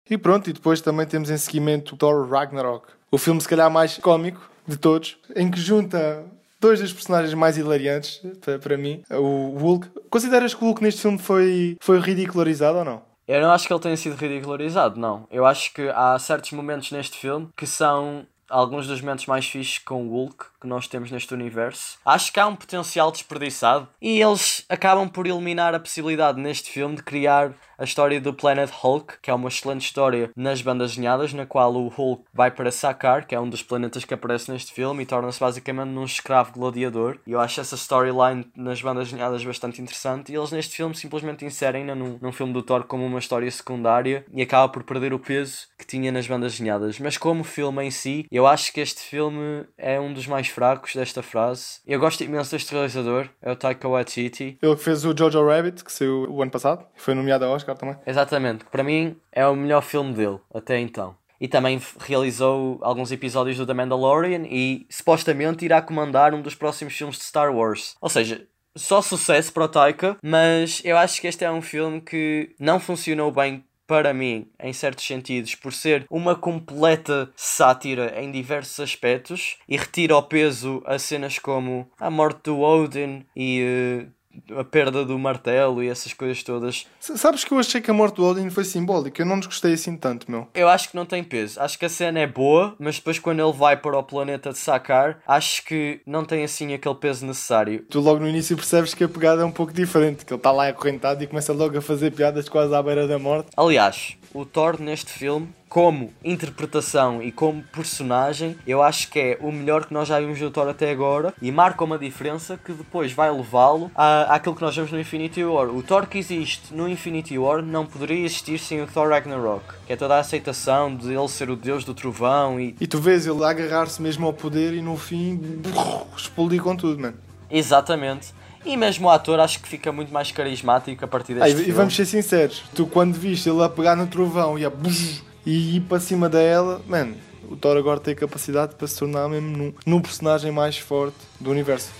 E pronto, e depois também temos em seguimento Thor Ragnarok. O filme, se calhar, mais cómico de todos, em que junta dois dos personagens mais hilariantes para, mim, o Hulk. Consideras que o Hulk neste filme foi, foi ridicularizado ou não? Eu não acho que ele tenha sido ridicularizado, não. Eu acho que há certos momentos neste filme que são alguns dos momentos mais fixes com o Hulk que nós temos neste universo. Acho que há um potencial desperdiçado e eles acabam por eliminar a possibilidade neste filme de criar a história do Planet Hulk, que é uma excelente história nas bandas desenhadas, na qual o Hulk vai para Sakaar, que é um dos planetas que aparece neste filme, e torna-se basicamente num escravo gladiador. E eu acho essa storyline nas bandas desenhadas bastante interessante, e eles neste filme simplesmente inserem-na num, num filme do Thor como uma história secundária e acaba por perder o peso que tinha nas bandas desenhadas. Mas como filme em si, eu acho que este filme é um dos mais fracos desta frase. Eu gosto imenso deste realizador, é o Taika Waititi. Ele que fez o Jojo Rabbit, que saiu o ano passado, foi nomeado a Oscar também. Exatamente, para mim é o melhor filme dele até então. E também realizou alguns episódios do The Mandalorian e supostamente irá comandar um dos próximos filmes de Star Wars. Ou seja, só sucesso para o Taika, mas eu acho que este é um filme que não funcionou bem para mim, em certos sentidos, por ser uma completa sátira em diversos aspectos e retira ao peso a cenas como a morte do Odin e uh, a perda do martelo e essas coisas todas. Sabes que eu achei que a morte do Odin foi simbólica, eu não desgostei assim tanto, meu. Eu acho que não tem peso. Acho que a cena é boa, mas depois quando ele vai para o planeta de Sakar, acho que não tem assim aquele peso necessário. Tu logo no início percebes que a pegada é um pouco diferente, que ele está lá acorrentado e começa logo a fazer piadas quase à beira da morte. Aliás, o Thor neste filme como interpretação e como personagem, eu acho que é o melhor que nós já vimos do Thor até agora e marca uma diferença que depois vai levá-lo àquilo que nós vemos no Infinity War. O Thor que existe no Infinity War não poderia existir sem o Thor Ragnarok, que é toda a aceitação de ele ser o deus do trovão e. E tu vês ele agarrar-se mesmo ao poder e no fim explodir com tudo, mano. Exatamente. E mesmo o ator acho que fica muito mais carismático a partir Ah, deste e, e vamos ser sinceros, tu quando viste ele a pegar no trovão e a buzz, e ir para cima dela, mano, o Thor agora tem a capacidade para se tornar mesmo num, num personagem mais forte do universo.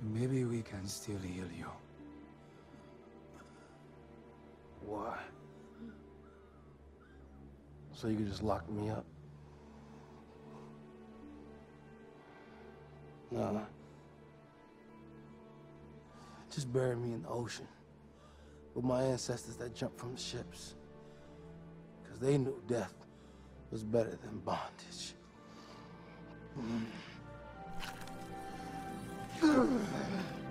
Maybe we can still heal you. Why? So you could just lock me up? Nah. Just bury me in the ocean with my ancestors that jumped from the ships. Because they knew death was better than bondage. Mm.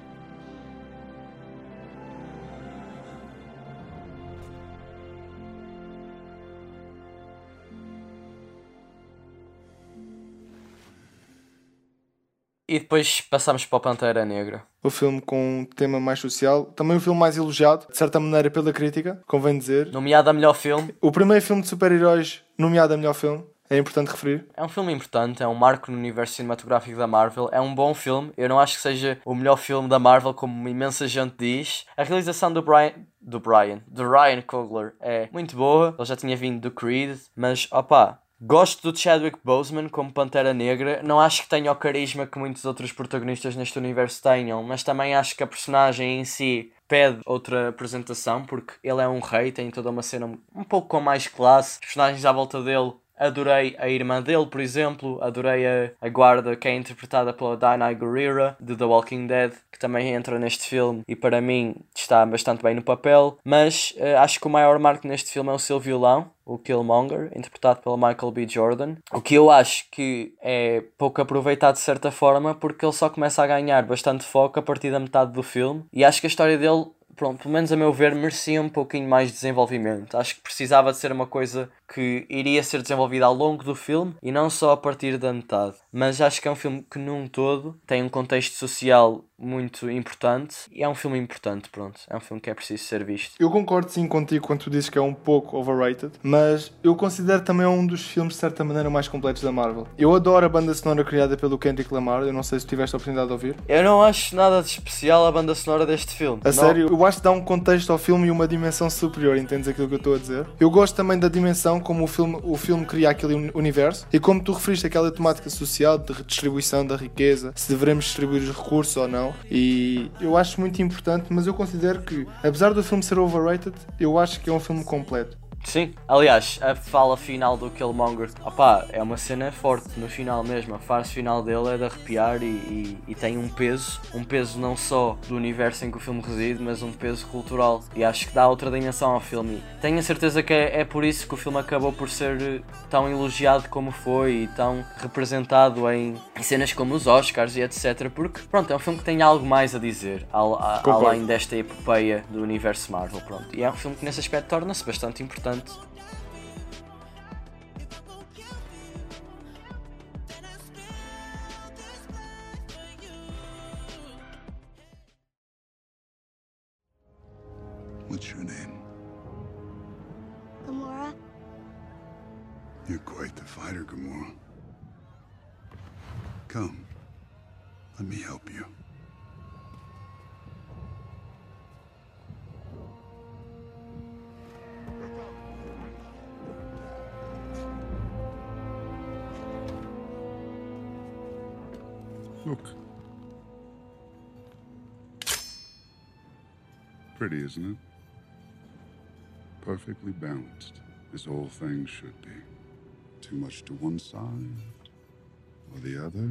E depois passamos para o Pantera Negra. O filme com um tema mais social, também o filme mais elogiado, de certa maneira, pela crítica, convém dizer. Nomeado a melhor filme. O primeiro filme de super-heróis nomeado a melhor filme, é importante referir. É um filme importante, é um marco no universo cinematográfico da Marvel, é um bom filme. Eu não acho que seja o melhor filme da Marvel, como imensa gente diz. A realização do Brian. Do Brian, do Ryan Coogler é muito boa. Ele já tinha vindo do Creed, mas opá, Gosto do Chadwick Boseman como Pantera Negra. Não acho que tenha o carisma que muitos outros protagonistas neste universo tenham, mas também acho que a personagem em si pede outra apresentação, porque ele é um rei, tem toda uma cena um pouco com mais classe. Os personagens à volta dele Adorei a irmã dele, por exemplo. Adorei a, a guarda que é interpretada pela Dinah Gurira de The Walking Dead, que também entra neste filme e para mim está bastante bem no papel. Mas eh, acho que o maior marco neste filme é o seu violão, o Killmonger, interpretado pelo Michael B. Jordan. O que eu acho que é pouco aproveitado de certa forma, porque ele só começa a ganhar bastante foco a partir da metade do filme. E acho que a história dele pronto, pelo menos a meu ver, merecia um pouquinho mais de desenvolvimento. Acho que precisava de ser uma coisa que iria ser desenvolvida ao longo do filme e não só a partir da metade. Mas acho que é um filme que, num todo, tem um contexto social muito importante e é um filme importante, pronto. É um filme que é preciso ser visto. Eu concordo sim contigo quando tu dizes que é um pouco overrated, mas eu considero também um dos filmes de certa maneira mais completos da Marvel. Eu adoro a banda sonora criada pelo Kendrick Lamar, eu não sei se tiveste a oportunidade de ouvir. Eu não acho nada de especial a banda sonora deste filme. A Não- sério, eu acho que dá um contexto ao filme e uma dimensão superior, entendes aquilo que eu estou a dizer? Eu gosto também da dimensão como o filme, o filme cria aquele uni- universo e como tu referiste aquela temática social de redistribuição da riqueza, se devemos distribuir os recursos ou não. E eu acho muito importante, mas eu considero que, apesar do filme ser overrated, eu acho que é um filme completo. Sim, aliás, a fala final do Killmonger, opá, é uma cena forte no final mesmo. A fase final dele é de arrepiar e, e, e tem um peso, um peso não só do universo em que o filme reside, mas um peso cultural. E acho que dá outra dimensão ao filme. E tenho a certeza que é, é por isso que o filme acabou por ser eh, tão elogiado como foi e tão representado em, em cenas como os Oscars e etc. Porque, pronto, é um filme que tem algo mais a dizer, al- a- além desta epopeia do universo Marvel. Pronto. E é um filme que nesse aspecto torna-se bastante importante. What's your name? Gamora, You're quite the fighter, Gamora. Come. Let me help you. Pretty, isn't it? Perfectly balanced, as all things should be. Too much to one side or the other.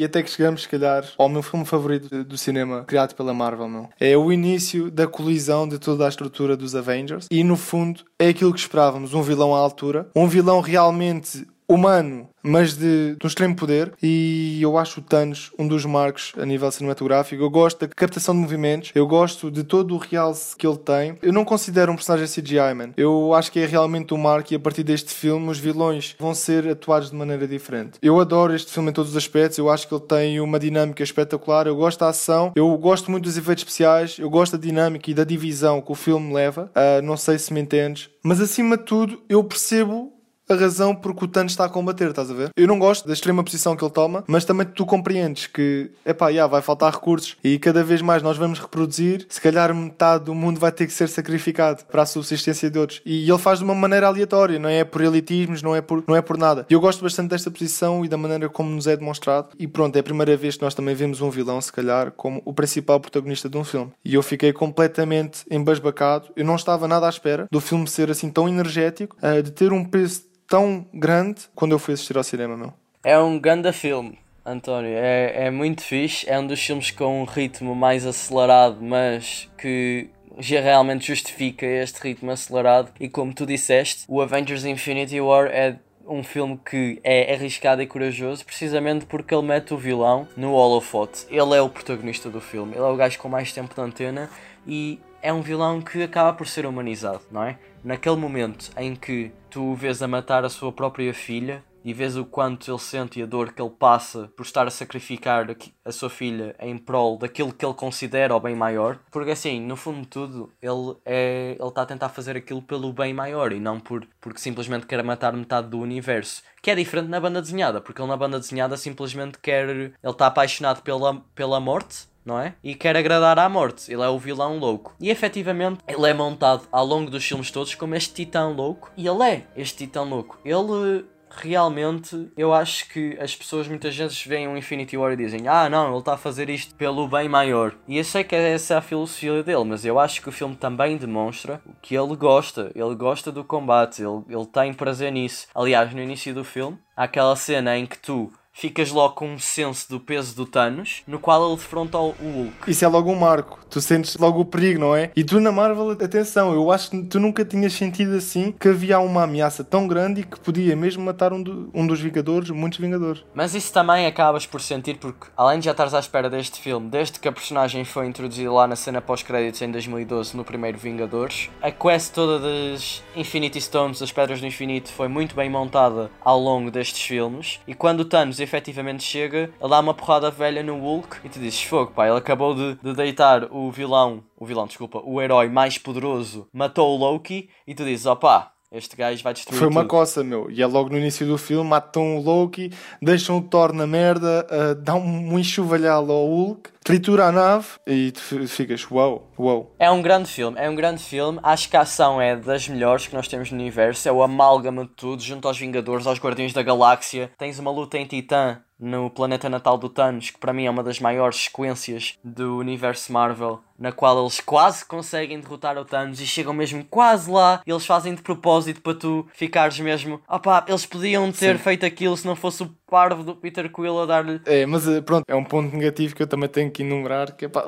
E até que chegamos, se calhar, ao meu filme favorito do cinema criado pela Marvel, meu. É o início da colisão de toda a estrutura dos Avengers. E, no fundo, é aquilo que esperávamos. Um vilão à altura. Um vilão realmente humano, mas de, de um extremo poder. E eu acho o Thanos um dos marcos a nível cinematográfico. Eu gosto da captação de movimentos, eu gosto de todo o realce que ele tem. Eu não considero um personagem CGI, man. Eu acho que é realmente um marco e a partir deste filme os vilões vão ser atuados de maneira diferente. Eu adoro este filme em todos os aspectos, eu acho que ele tem uma dinâmica espetacular, eu gosto da ação, eu gosto muito dos efeitos especiais, eu gosto da dinâmica e da divisão que o filme leva. Uh, não sei se me entendes, mas acima de tudo eu percebo a razão porque o Thanos está a combater, estás a ver? Eu não gosto da extrema posição que ele toma, mas também tu compreendes que, epá, yeah, vai faltar recursos e cada vez mais nós vamos reproduzir, se calhar metade do mundo vai ter que ser sacrificado para a subsistência de outros. E ele faz de uma maneira aleatória, não é por elitismos, não é por, não é por nada. Eu gosto bastante desta posição e da maneira como nos é demonstrado. E pronto, é a primeira vez que nós também vemos um vilão, se calhar, como o principal protagonista de um filme. E eu fiquei completamente embasbacado. Eu não estava nada à espera do filme ser assim tão energético, uh, de ter um peso tão grande quando eu fui assistir ao cinema, meu. É um ganda filme, António. É, é muito fixe. É um dos filmes com um ritmo mais acelerado, mas que já realmente justifica este ritmo acelerado. E como tu disseste, o Avengers Infinity War é um filme que é arriscado e corajoso precisamente porque ele mete o vilão no holofote. Ele é o protagonista do filme, ele é o gajo com mais tempo de antena e é um vilão que acaba por ser humanizado, não é? Naquele momento em que tu o vês a matar a sua própria filha e vês o quanto ele sente e a dor que ele passa por estar a sacrificar a sua filha em prol daquilo que ele considera o bem maior, porque assim, no fundo de tudo, ele é ele está a tentar fazer aquilo pelo bem maior e não por porque simplesmente quer matar metade do universo, que é diferente na banda desenhada, porque ele na banda desenhada simplesmente quer ele está apaixonado pela pela morte não é? E quer agradar à morte. Ele é o vilão louco. E efetivamente, ele é montado ao longo dos filmes todos como este titã louco. E ele é este titã louco. Ele realmente eu acho que as pessoas muitas vezes veem o Infinity War e dizem ah não, ele está a fazer isto pelo bem maior e eu sei que essa é a filosofia dele, mas eu acho que o filme também demonstra que ele gosta ele gosta do combate, ele, ele tem prazer nisso aliás no início do filme há aquela cena em que tu ficas logo com um senso do peso do Thanos, no qual ele defronta o Hulk. Isso é logo um marco. Tu sentes logo o perigo, não é? E tu na Marvel, atenção, eu acho que tu nunca tinhas sentido assim que havia uma ameaça tão grande e que podia mesmo matar um, do, um dos Vingadores, muitos Vingadores. Mas isso também acabas por sentir porque, além de já estares à espera deste filme, desde que a personagem foi introduzida lá na cena pós-créditos em 2012 no primeiro Vingadores, a quest toda das Infinity Stones, as Pedras do Infinito, foi muito bem montada ao longo destes filmes e quando o Thanos efetivamente chega, dá uma porrada velha no Hulk e tu dizes: Fogo, pá, ele acabou de, de deitar o vilão, o vilão, desculpa, o herói mais poderoso, matou o Loki e tu dizes: opá. Este gajo vai destruir Foi uma tudo. coça, meu. E é logo no início do filme, matam o Loki, deixam o Thor na merda, uh, dão um enxovalhado ao Hulk, tritura a nave e tu ficas, uau, uau. É um grande filme, é um grande filme. Acho que a ação é das melhores que nós temos no universo. É o amálgama de tudo, junto aos Vingadores, aos Guardiões da Galáxia. Tens uma luta em Titã no planeta natal do Thanos, que para mim é uma das maiores sequências do universo Marvel, na qual eles quase conseguem derrotar o Thanos e chegam mesmo quase lá. E eles fazem de propósito para tu ficares mesmo, opá, eles podiam ter Sim. feito aquilo se não fosse o parvo do Peter Quill a dar-lhe. É, mas eh, pronto, é um ponto negativo que eu também tenho que enumerar, que é pá,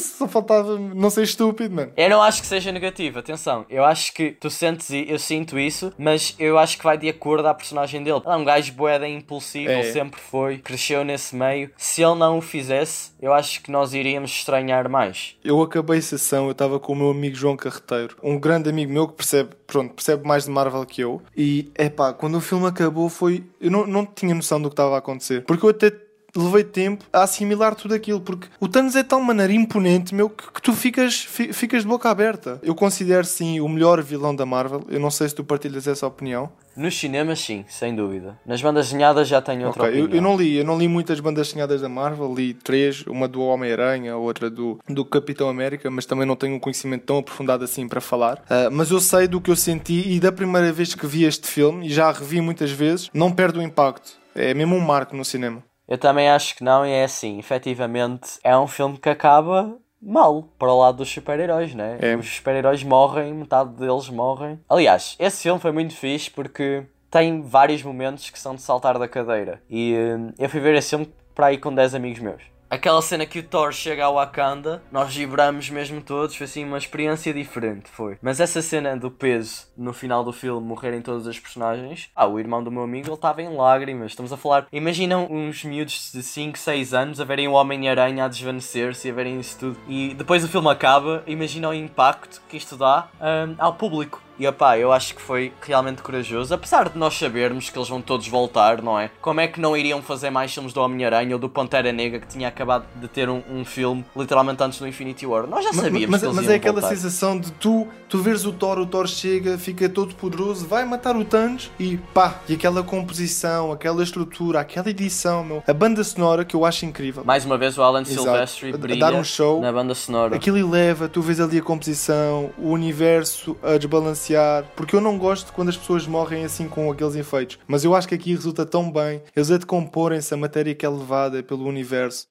só faltava não ser estúpido, mano. Eu não acho que seja negativo, atenção. Eu acho que tu sentes e eu sinto isso, mas eu acho que vai de acordo à personagem dele. Ele é um gajo boeda impulsivo, É. sempre foi, cresceu nesse meio. Se ele não o fizesse, eu acho que nós iríamos estranhar mais. Eu acabei a sessão, eu estava com o meu amigo João Carreteiro, um grande amigo meu que percebe, pronto, percebe mais de Marvel que eu. E é pá, quando o filme acabou foi. Eu não, não tinha noção do que estava a acontecer. Porque eu até levei tempo a assimilar tudo aquilo. Porque o Thanos é de tal maneira imponente, meu, que, que tu ficas, fi- ficas de boca aberta. Eu considero sim o melhor vilão da Marvel. Eu não sei se tu partilhas essa opinião. Nos cinemas, sim, sem dúvida. Nas bandas desenhadas já tenho outra Ok, eu, opinião. eu não li, eu não li muitas bandas desenhadas da Marvel, li três, uma do Homem-Aranha, outra do, do Capitão América, mas também não tenho um conhecimento tão aprofundado assim para falar. Ah, mas eu sei do que eu senti e da primeira vez que vi este filme, e já a revi muitas vezes, não perde o impacto. É mesmo um marco no cinema. Eu também acho que não, e é assim, efetivamente é um filme que acaba mal para o lado dos super-heróis, né? É. Os super-heróis morrem, metade deles morrem. Aliás, esse filme foi muito fixe porque tem vários momentos que são de saltar da cadeira. E hum, eu fui ver esse filme para ir com 10 amigos meus. Aquela cena que o Thor chega ao Wakanda, nós vibramos mesmo todos, foi assim uma experiência diferente, foi. Mas essa cena do peso, no final do filme, morrerem todas as personagens, ah, o irmão do meu amigo, ele estava em lágrimas. Estamos a falar, imaginam uns miúdos de 5, 6 anos a verem o Homem-Aranha a desvanecer-se a verem isso tudo. E depois o filme acaba, imaginam o impacto que isto dá hum, ao público. E opá, eu acho que foi realmente corajoso, apesar de nós sabermos que eles vão todos voltar, não é? Como é que não iriam fazer mais filmes do Homem-Aranha ou do Pantera Negra que tinha acabado de ter um, um filme literalmente antes do Infinity War? Nós já sabíamos mas, que eles mas é aquela voltar. sensação de tu, tu veres o Thor, o Thor chega, fica todo poderoso, vai matar o Thanos e pá, e aquela composição, aquela estrutura, aquela edição, meu, a banda sonora que eu acho incrível. Mais uma vez o Alan Exato. Silvestri A- a brilha dar um show. na banda sonora. Aquilo eleva, tu vês ali a composição, o universo a desbalancear, porque eu não gosto quando as pessoas morrem assim com aqueles efeitos, mas eu acho que aqui resulta tão bem, eles a decomporem-se a matéria que é levada pelo universo.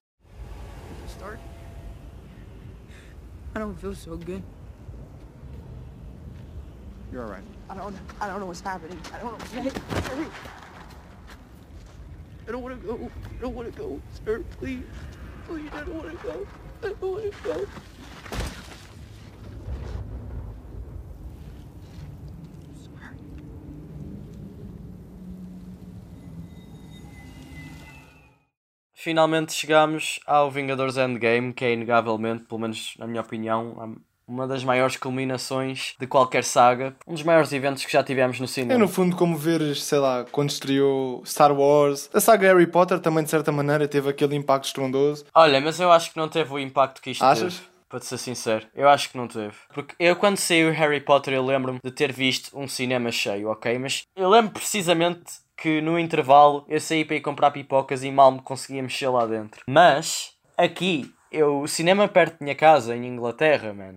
Stark? I don't feel so good. You're all right. I don't I don't know what's happening. I don't know. Hurry. I don't want to go. I don't want to go. Sir, please. Please, I don't want to go. I don't want to go. Finalmente chegamos ao Vingadores Endgame, que é inegavelmente, pelo menos na minha opinião, uma das maiores culminações de qualquer saga, um dos maiores eventos que já tivemos no É cinema. no fundo como veres, sei lá, quando estreou Star Wars, a saga Harry Potter também de certa maneira teve aquele impacto estrondoso. Olha, mas eu acho que não teve o impacto que isto Achas? teve. Para te ser sincero, eu acho que não teve. Porque eu, quando saiu Harry Potter, eu lembro-me de ter visto um cinema cheio, ok? Mas eu lembro precisamente que no intervalo eu saí para ir comprar pipocas e mal me conseguia mexer lá dentro. Mas, aqui, eu, o cinema perto da minha casa, em Inglaterra, man.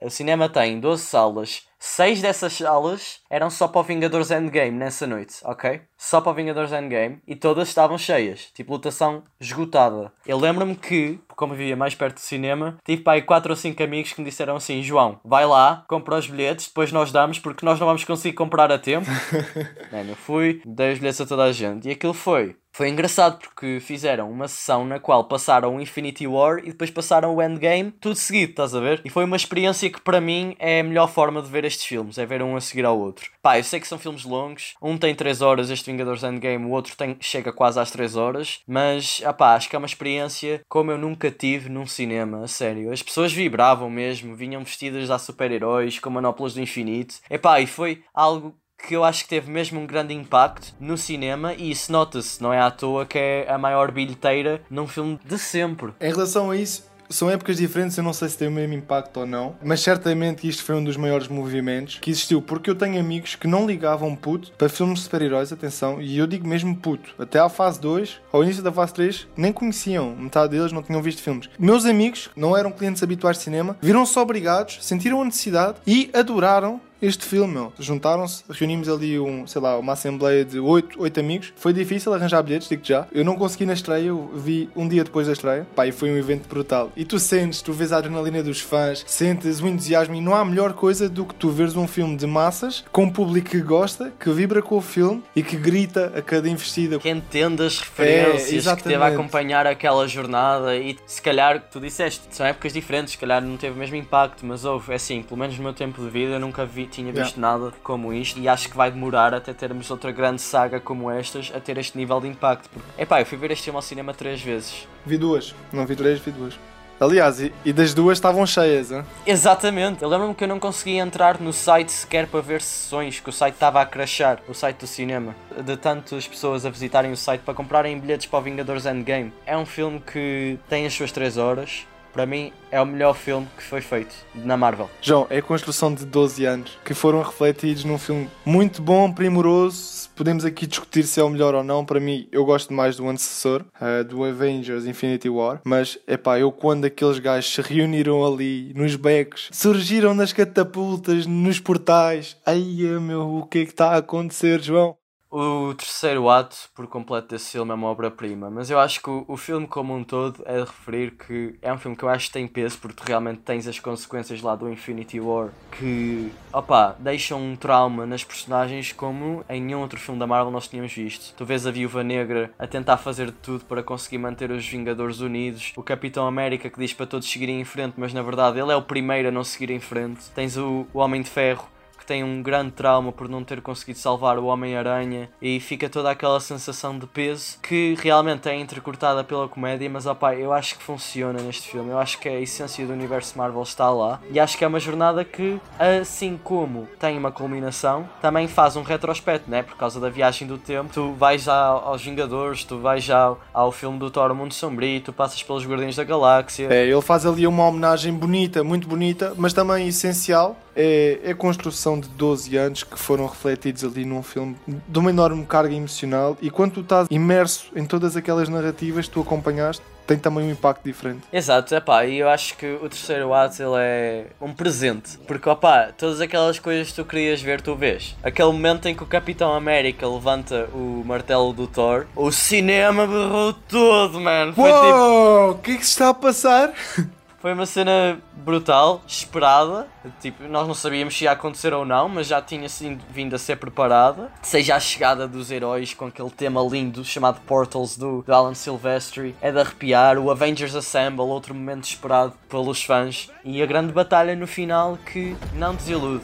O cinema tem 12 salas. 6 dessas salas eram só para o Vingadores Endgame nessa noite, ok? Só para o Vingadores Endgame e todas estavam cheias, tipo lotação esgotada. Eu lembro-me que, como vivia mais perto do cinema, tive para aí 4 ou 5 amigos que me disseram assim: João, vai lá, compra os bilhetes, depois nós damos porque nós não vamos conseguir comprar a tempo. Mano, eu fui, dei os bilhetes a toda a gente e aquilo foi. Foi engraçado porque fizeram uma sessão na qual passaram o Infinity War e depois passaram o Endgame, tudo seguido, estás a ver? E foi uma experiência que para mim é a melhor forma de ver estes filmes, é ver um a seguir ao outro. Pá, eu sei que são filmes longos, um tem 3 horas, este Vingadores Endgame, o outro tem, chega quase às 3 horas, mas ah pá, acho que é uma experiência como eu nunca tive num cinema, a sério. As pessoas vibravam mesmo, vinham vestidas a super-heróis, com manoplas do infinito. Epá, e foi algo que eu acho que teve mesmo um grande impacto no cinema e isso nota-se, não é à toa que é a maior bilheteira num filme de sempre. Em relação a isso, são épocas diferentes, eu não sei se tem o mesmo impacto ou não, mas certamente isto foi um dos maiores movimentos que existiu, porque eu tenho amigos que não ligavam puto para filmes de super-heróis, atenção, e eu digo mesmo puto, até à fase 2, ao início da fase 3, nem conheciam, metade deles não tinham visto filmes. Meus amigos, não eram clientes habituais de cinema, viram-se obrigados, sentiram a necessidade e adoraram este filme, meu. Juntaram-se, reunimos ali um, sei lá, uma assembleia de oito, oito amigos. Foi difícil arranjar bilhetes, digo já. Eu não consegui na estreia, eu vi um dia depois da estreia. Pá, e foi um evento brutal. E tu sentes, tu vês a adrenalina dos fãs, sentes o entusiasmo e não há melhor coisa do que tu veres um filme de massas com um público que gosta, que vibra com o filme e que grita a cada investida. Que entende as referências, que exatamente. teve a acompanhar aquela jornada e se calhar, tu disseste, são épocas diferentes, se calhar não teve o mesmo impacto, mas houve, é assim, pelo menos no meu tempo de vida eu nunca vi, tinha visto nada como isto e acho que vai demorar até termos outra grande saga como estas a ter este nível de impacto. Porque, epá, eu fui ver este filme ao cinema três vezes. Vi duas, não vi três, vi duas. Aliás, e, e das duas estavam cheias, hein? Exatamente. Eu lembro-me que eu não conseguia entrar no site sequer para ver sessões, que o site estava a crashar, o site do cinema. De tantas pessoas a visitarem o site para comprarem bilhetes para o Vingadores Endgame. É um filme que tem as suas 3 horas. Para mim, é o melhor filme que foi feito na Marvel. João, é a construção de 12 anos que foram refletidos num filme muito bom, primoroso. Podemos aqui discutir se é o melhor ou não. Para mim, eu gosto mais do antecessor, uh, do Avengers Infinity War. Mas, é pá, eu quando aqueles gajos se reuniram ali nos becos, surgiram nas catapultas, nos portais. Ai, meu, o que é que está a acontecer, João? O terceiro ato, por completo, desse filme é uma obra-prima, mas eu acho que o, o filme como um todo é de referir que é um filme que eu acho que tem peso, porque realmente tens as consequências lá do Infinity War que, opá, deixam um trauma nas personagens como em nenhum outro filme da Marvel nós tínhamos visto. Tu vês a Viúva Negra a tentar fazer de tudo para conseguir manter os Vingadores unidos, o Capitão América que diz para todos seguirem em frente, mas na verdade ele é o primeiro a não seguir em frente. Tens o, o Homem de Ferro que tem um grande trauma por não ter conseguido salvar o Homem-Aranha e fica toda aquela sensação de peso que realmente é entrecortada pela comédia, mas opá, eu acho que funciona neste filme. Eu acho que a essência do universo Marvel está lá e acho que é uma jornada que, assim como tem uma culminação, também faz um retrospecto, né? Por causa da viagem do tempo. Tu vais aos Vingadores, tu vais já ao filme do Thor Mundo Sombrio, tu passas pelos Guardiões da Galáxia. É, ele faz ali uma homenagem bonita, muito bonita, mas também essencial. É, é a construção de 12 anos que foram refletidos ali num filme de uma enorme carga emocional. E quando tu estás imerso em todas aquelas narrativas que tu acompanhaste, tem também um impacto diferente. Exato, é pá, e eu acho que o terceiro ato ele é um presente, porque opá, todas aquelas coisas que tu querias ver, tu vês. Aquele momento em que o Capitão América levanta o martelo do Thor, o cinema berrou todo, mano. Foi tipo, Uou, o que é que se está a passar? Foi uma cena brutal, esperada. Tipo, nós não sabíamos se ia acontecer ou não, mas já tinha sido, vindo a ser preparada. Seja a chegada dos heróis com aquele tema lindo chamado Portals do, do Alan Silvestri. É de arrepiar. O Avengers Assemble, outro momento esperado pelos fãs. E a grande batalha no final que não desilude.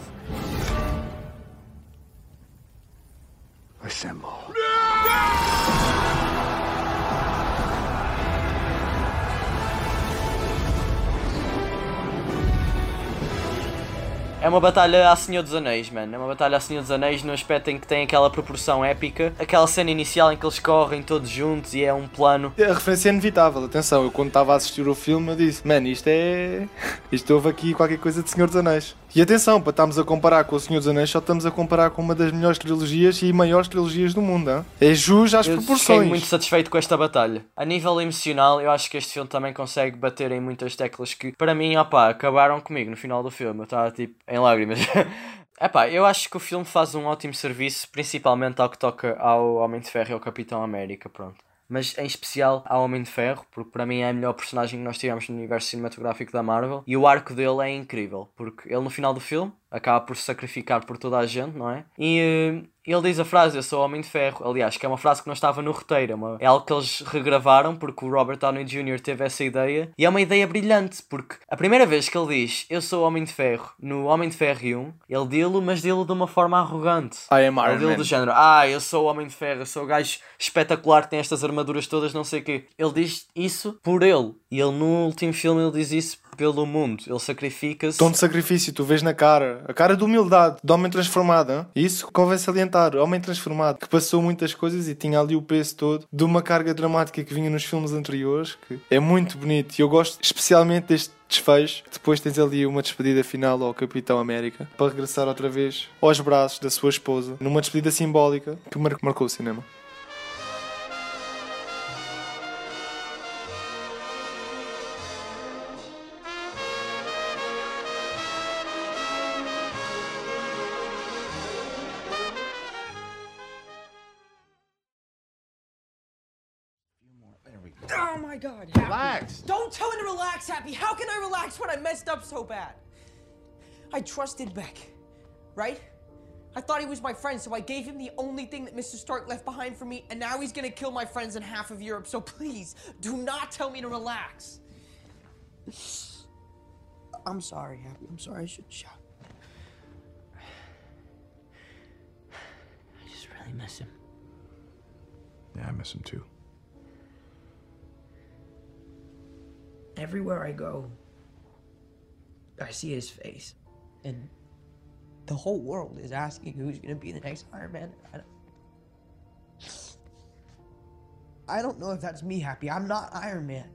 Assemble. É uma batalha a Senhor dos Anéis, mano. É uma batalha a Senhor dos Anéis no aspecto em que tem aquela proporção épica. Aquela cena inicial em que eles correm todos juntos e é um plano. A referência é inevitável, atenção, eu quando estava a assistir o filme eu disse, mano, isto é. Isto houve aqui qualquer coisa de Senhor dos Anéis. E atenção, para estarmos a comparar com o Senhor dos Anéis, só estamos a comparar com uma das melhores trilogias e maiores trilogias do mundo, hein? É jus às Eu proporções. fiquei muito satisfeito com esta batalha. A nível emocional, eu acho que este filme também consegue bater em muitas teclas que, para mim, opá, acabaram comigo no final do filme. Eu estava tipo em lágrimas. Epá, eu acho que o filme faz um ótimo serviço, principalmente ao que toca ao Homem de Ferro e ao Capitão América, pronto. Mas em especial ao Homem de Ferro, porque para mim é a melhor personagem que nós tivemos no universo cinematográfico da Marvel. E o arco dele é incrível, porque ele no final do filme acaba por se sacrificar por toda a gente, não é? E eh, ele diz a frase, eu sou Homem de Ferro. Aliás, que é uma frase que não estava no roteiro, é, uma- é algo que eles regravaram porque o Robert Downey Jr. teve essa ideia. E é uma ideia brilhante, porque a primeira vez que ele diz eu sou Homem de Ferro no Homem de Ferro 1, ele dilo, mas dilo de uma forma arrogante. I am Iron Ele dilo do género, ah, eu sou Homem de Ferro, eu sou o gajo espetacular que tem estas armaduras todas, não sei o quê. Ele diz isso por ele. E ele no último filme ele diz isso pelo mundo. Ele sacrifica-se. Tom de sacrifício, tu vês na cara, a cara de humildade, de homem transformado. hein? Isso convém salientar, homem transformado, que passou muitas coisas e tinha ali o peso todo de uma carga dramática que vinha nos filmes anteriores, que é muito bonito. E eu gosto especialmente deste desfecho. Depois tens ali uma despedida final ao Capitão América para regressar outra vez aos braços da sua esposa, numa despedida simbólica que mar- marcou o cinema. My god. Relax. Don't tell me to relax, Happy. How can I relax when I messed up so bad? I trusted Beck, right? I thought he was my friend, so I gave him the only thing that Mr. Stark left behind for me, and now he's gonna kill my friends in half of Europe. So please, do not tell me to relax. I'm sorry, Happy. I'm sorry I should shout. I just really miss him. Yeah, I miss him too. Everywhere I go, I see his face. And the whole world is asking who's gonna be the next Iron Man. I don't, I don't know if that's me happy. I'm not Iron Man.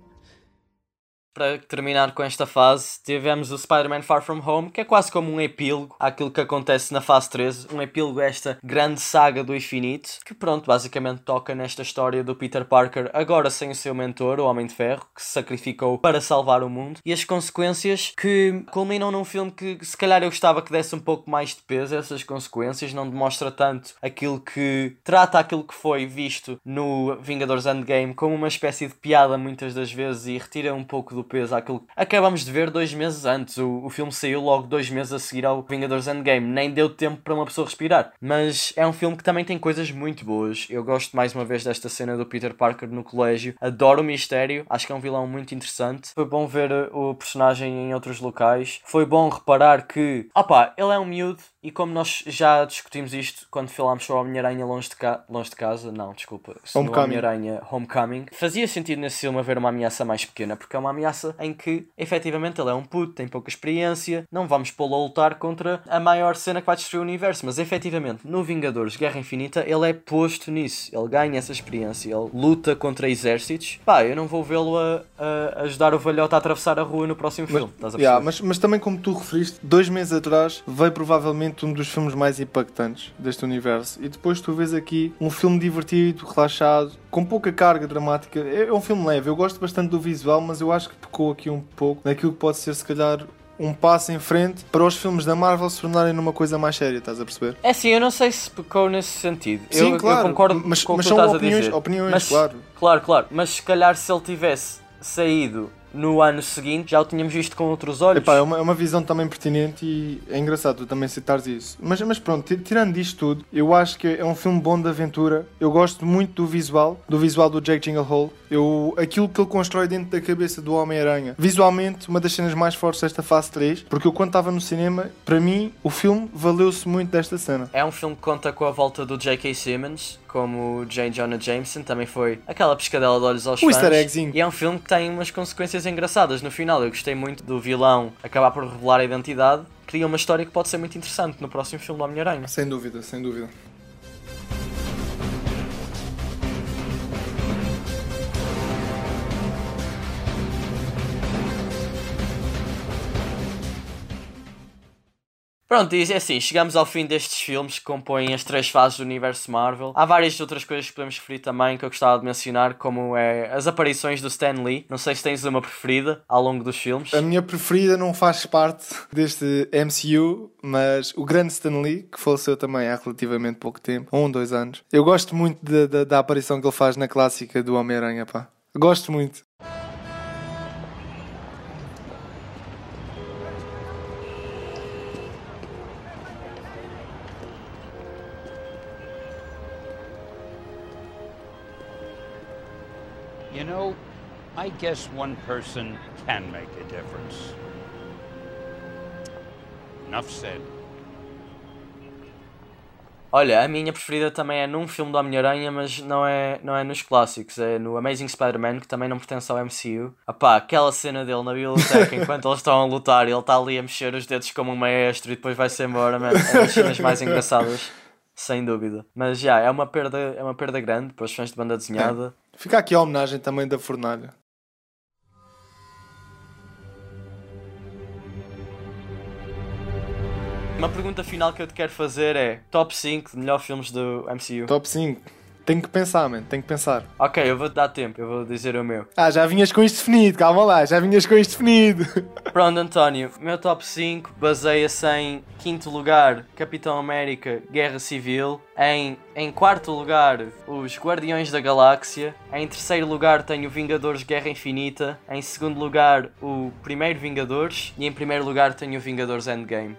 Para terminar com esta fase, tivemos o Spider-Man Far From Home, que é quase como um epílogo àquilo que acontece na fase 13, um epílogo a esta grande saga do infinito, que pronto, basicamente toca nesta história do Peter Parker, agora sem o seu mentor, o Homem de Ferro, que se sacrificou para salvar o mundo, e as consequências que culminam num filme que se calhar eu gostava que desse um pouco mais de peso essas consequências, não demonstra tanto aquilo que trata aquilo que foi visto no Vingadores Endgame como uma espécie de piada muitas das vezes e retira um pouco do peso àquilo acabamos de ver dois meses antes. O, o filme saiu logo dois meses a seguir ao Vingadores Endgame, nem deu tempo para uma pessoa respirar. Mas é um filme que também tem coisas muito boas. Eu gosto mais uma vez desta cena do Peter Parker no colégio, adoro o mistério, acho que é um vilão muito interessante. Foi bom ver o personagem em outros locais, foi bom reparar que, opá, ele é um miúdo e como nós já discutimos isto quando falámos sobre Homem-Aranha longe, de ca... longe de casa, não, desculpa. Homem-Aranha Homecoming, fazia sentido nesse filme haver uma ameaça mais pequena, porque é uma ameaça em que efetivamente ele é um puto, tem pouca experiência, não vamos pô-lo a lutar contra a maior cena que vai destruir o universo, mas efetivamente no Vingadores Guerra Infinita ele é posto nisso, ele ganha essa experiência, ele luta contra exércitos. Pá, eu não vou vê-lo a, a ajudar o velhote a atravessar a rua no próximo filme, estás a Yeah, perceber? mas, mas também, como tu referiste, dois meses atrás veio provavelmente um dos filmes mais impactantes deste universo. E depois tu vês aqui um filme divertido, relaxado, com pouca carga dramática. É é um filme leve. Eu gosto bastante do visual, mas eu acho que pecou aqui um pouco naquilo que pode ser, se calhar, um passo em frente para os filmes da Marvel se tornarem numa coisa mais séria, estás a perceber? É assim, eu não sei se pecou nesse sentido. Sim, eu, claro, eu concordo mas- com o que tu estás opiniões- a dizer. opiniões, mas, claro. Claro, claro. Mas se calhar se ele tivesse saído no ano seguinte, já o tínhamos visto com outros olhos. Epá, é, uma, é uma visão também pertinente e é engraçado tu também citares isso. Mas, mas pronto, ti- tirando disto tudo, eu acho que é um filme bom de aventura. Eu gosto muito do visual, do visual do Jake Gyllenhaal. Eu, aquilo que ele constrói dentro da cabeça do Homem-Aranha. Visualmente, uma das cenas mais fortes desta fase 3, porque eu quando estava no cinema, para mim, o filme valeu-se muito desta cena. É um filme que conta com a volta do J.K. Simmons, como o J. Jonah Jameson, também foi aquela pescadela de olhos aos O fãs. easter eggzinho. E é um filme que tem umas consequências engraçadas no final. Eu gostei muito do vilão acabar por revelar a identidade. Cria uma história que pode ser muito interessante no próximo filme do Homem-Aranha. Sem dúvida, sem dúvida. Pronto, e é assim, chegamos ao fim destes filmes que compõem as três fases do universo Marvel. Há várias outras coisas que podemos referir também que eu gostava de mencionar, como é as aparições do Stan Lee. Não sei se tens uma preferida ao longo dos filmes. A minha preferida não faz parte deste MCU, mas o grande Stan Lee, que faleceu também há relativamente pouco tempo, um, dois anos. Eu gosto muito da- da- da aparição que ele faz na clássica do Homem-Aranha, pá. Gosto muito. You know, I guess one person can make a difference. Enough said. Olha, a minha preferida também é num filme do Homem-Aranha, mas não é, não é nos clássicos, é no Amazing Spider-Man, que também não pertence ao MCU. Apá, aquela cena dele na biblioteca enquanto eles estão a lutar e ele está ali a mexer os dedos como um maestro e depois vai-se embora, man. É das cenas mais engraçadas, sem dúvida. Mas já, é uma perda, é uma perda grande para os fãs de banda desenhada. Fica aqui a homenagem também da Fornalha. Uma pergunta final que eu te quero fazer é: top 5 de melhores filmes do MCU? Top 5. Tenho que pensar, mano. Tenho que pensar. Ok, eu vou-te dar tempo, eu vou dizer o meu. Ah, já vinhas com isto definido. Calma lá. Já vinhas com isto definido. Pronto, António, meu top 5 baseia-se em quinto lugar Capitão América Guerra Civil, em, em quarto lugar os Guardiões da Galáxia, em terceiro lugar tenho Vingadores Guerra Infinita, em segundo lugar o primeiro Vingadores e em primeiro lugar tenho o Vingadores Endgame.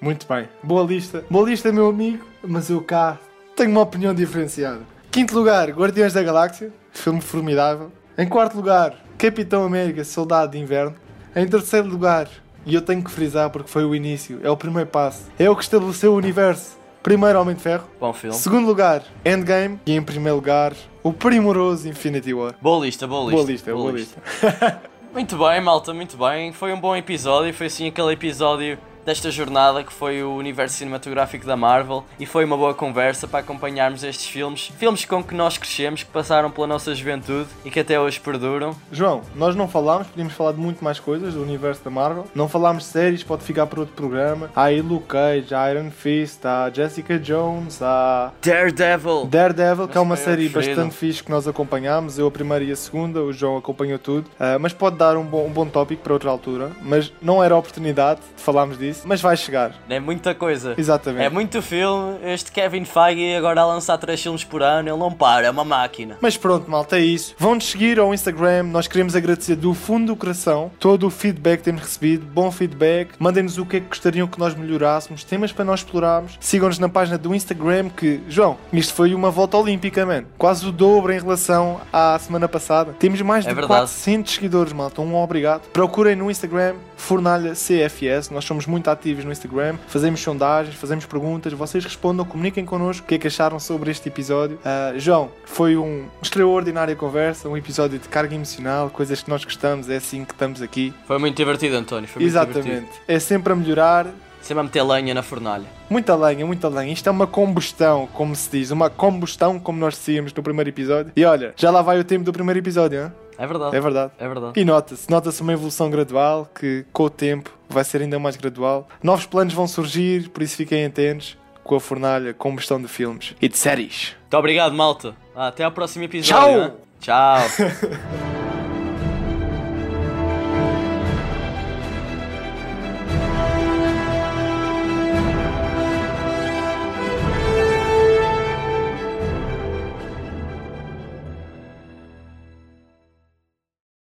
Muito bem. Boa lista. Boa lista, meu amigo. Mas eu cá tenho uma opinião diferenciada. Quinto lugar, Guardiões da Galáxia. Filme formidável. Em quarto lugar, Capitão América, Soldado de Inverno. Em terceiro lugar, e eu tenho que frisar porque foi o início, é o primeiro passo. É o que estabeleceu o universo. Primeiro Homem de Ferro. Bom filme. Segundo lugar, Endgame. E em primeiro lugar, o primoroso Infinity War. Boa lista, boa lista. Boa lista, boa lista. Muito bem, malta, muito bem. Foi um bom episódio. Foi assim aquele episódio desta jornada que foi o universo cinematográfico da Marvel e foi uma boa conversa para acompanharmos estes filmes, filmes com que nós crescemos, que passaram pela nossa juventude e que até hoje perduram. João, nós não falámos, podíamos falar de muito mais coisas do universo da Marvel. Não falámos de séries, pode ficar para outro programa. Há aí Luke Cage, há Iron Fist, há Jessica Jones, há Daredevil. Daredevil, que é uma série preferido. bastante fixe que nós acompanhámos. Eu a primeira e a segunda, o João acompanhou tudo. Ah, mas pode dar um bom, um bom tópico para outra altura. Mas não era a oportunidade de falarmos disso. Mas vai chegar. É muita coisa. Exatamente. É muito filme. Este Kevin Feige agora a lançar 3 filmes por ano, ele não para, é uma máquina. Mas pronto, malta, é isso. Vão-nos seguir ao Instagram. Nós queremos agradecer do fundo do coração todo o feedback que temos recebido. Bom feedback. Mandem-nos o que é que gostariam que nós melhorássemos. Temas para nós explorarmos. Sigam-nos na página do Instagram. Que, João, isto foi uma volta olímpica, man. Quase o dobro em relação à semana passada. Temos mais É de verdade. 400 seguidores, malta. Um obrigado. Procurem no Instagram Fornalha CFS. Nós somos muito ativos no Instagram. Fazemos sondagens, fazemos perguntas. Vocês respondam, comuniquem connosco o que é que acharam sobre este episódio. Ah, João, foi um extraordinária conversa, um episódio de carga emocional, coisas que nós gostamos, é assim que estamos aqui. Foi muito divertido, António. Foi muito Exatamente. divertido. É sempre a melhorar. Sempre a meter lenha na fornalha. Muita lenha, muita lenha. Isto é uma combustão, como se diz. Uma combustão, como nós dizíamos no primeiro episódio. E olha, já lá vai o tempo do primeiro episódio, hein? É verdade. É verdade. É verdade. E nota-se, nota-se uma evolução gradual que com o tempo vai ser ainda mais gradual. Novos planos vão surgir, por isso fiquem atentos com a fornalha combustão de filmes e de séries. Muito obrigado, malta. Até ao próximo episódio. Tchau. hein? Tchau.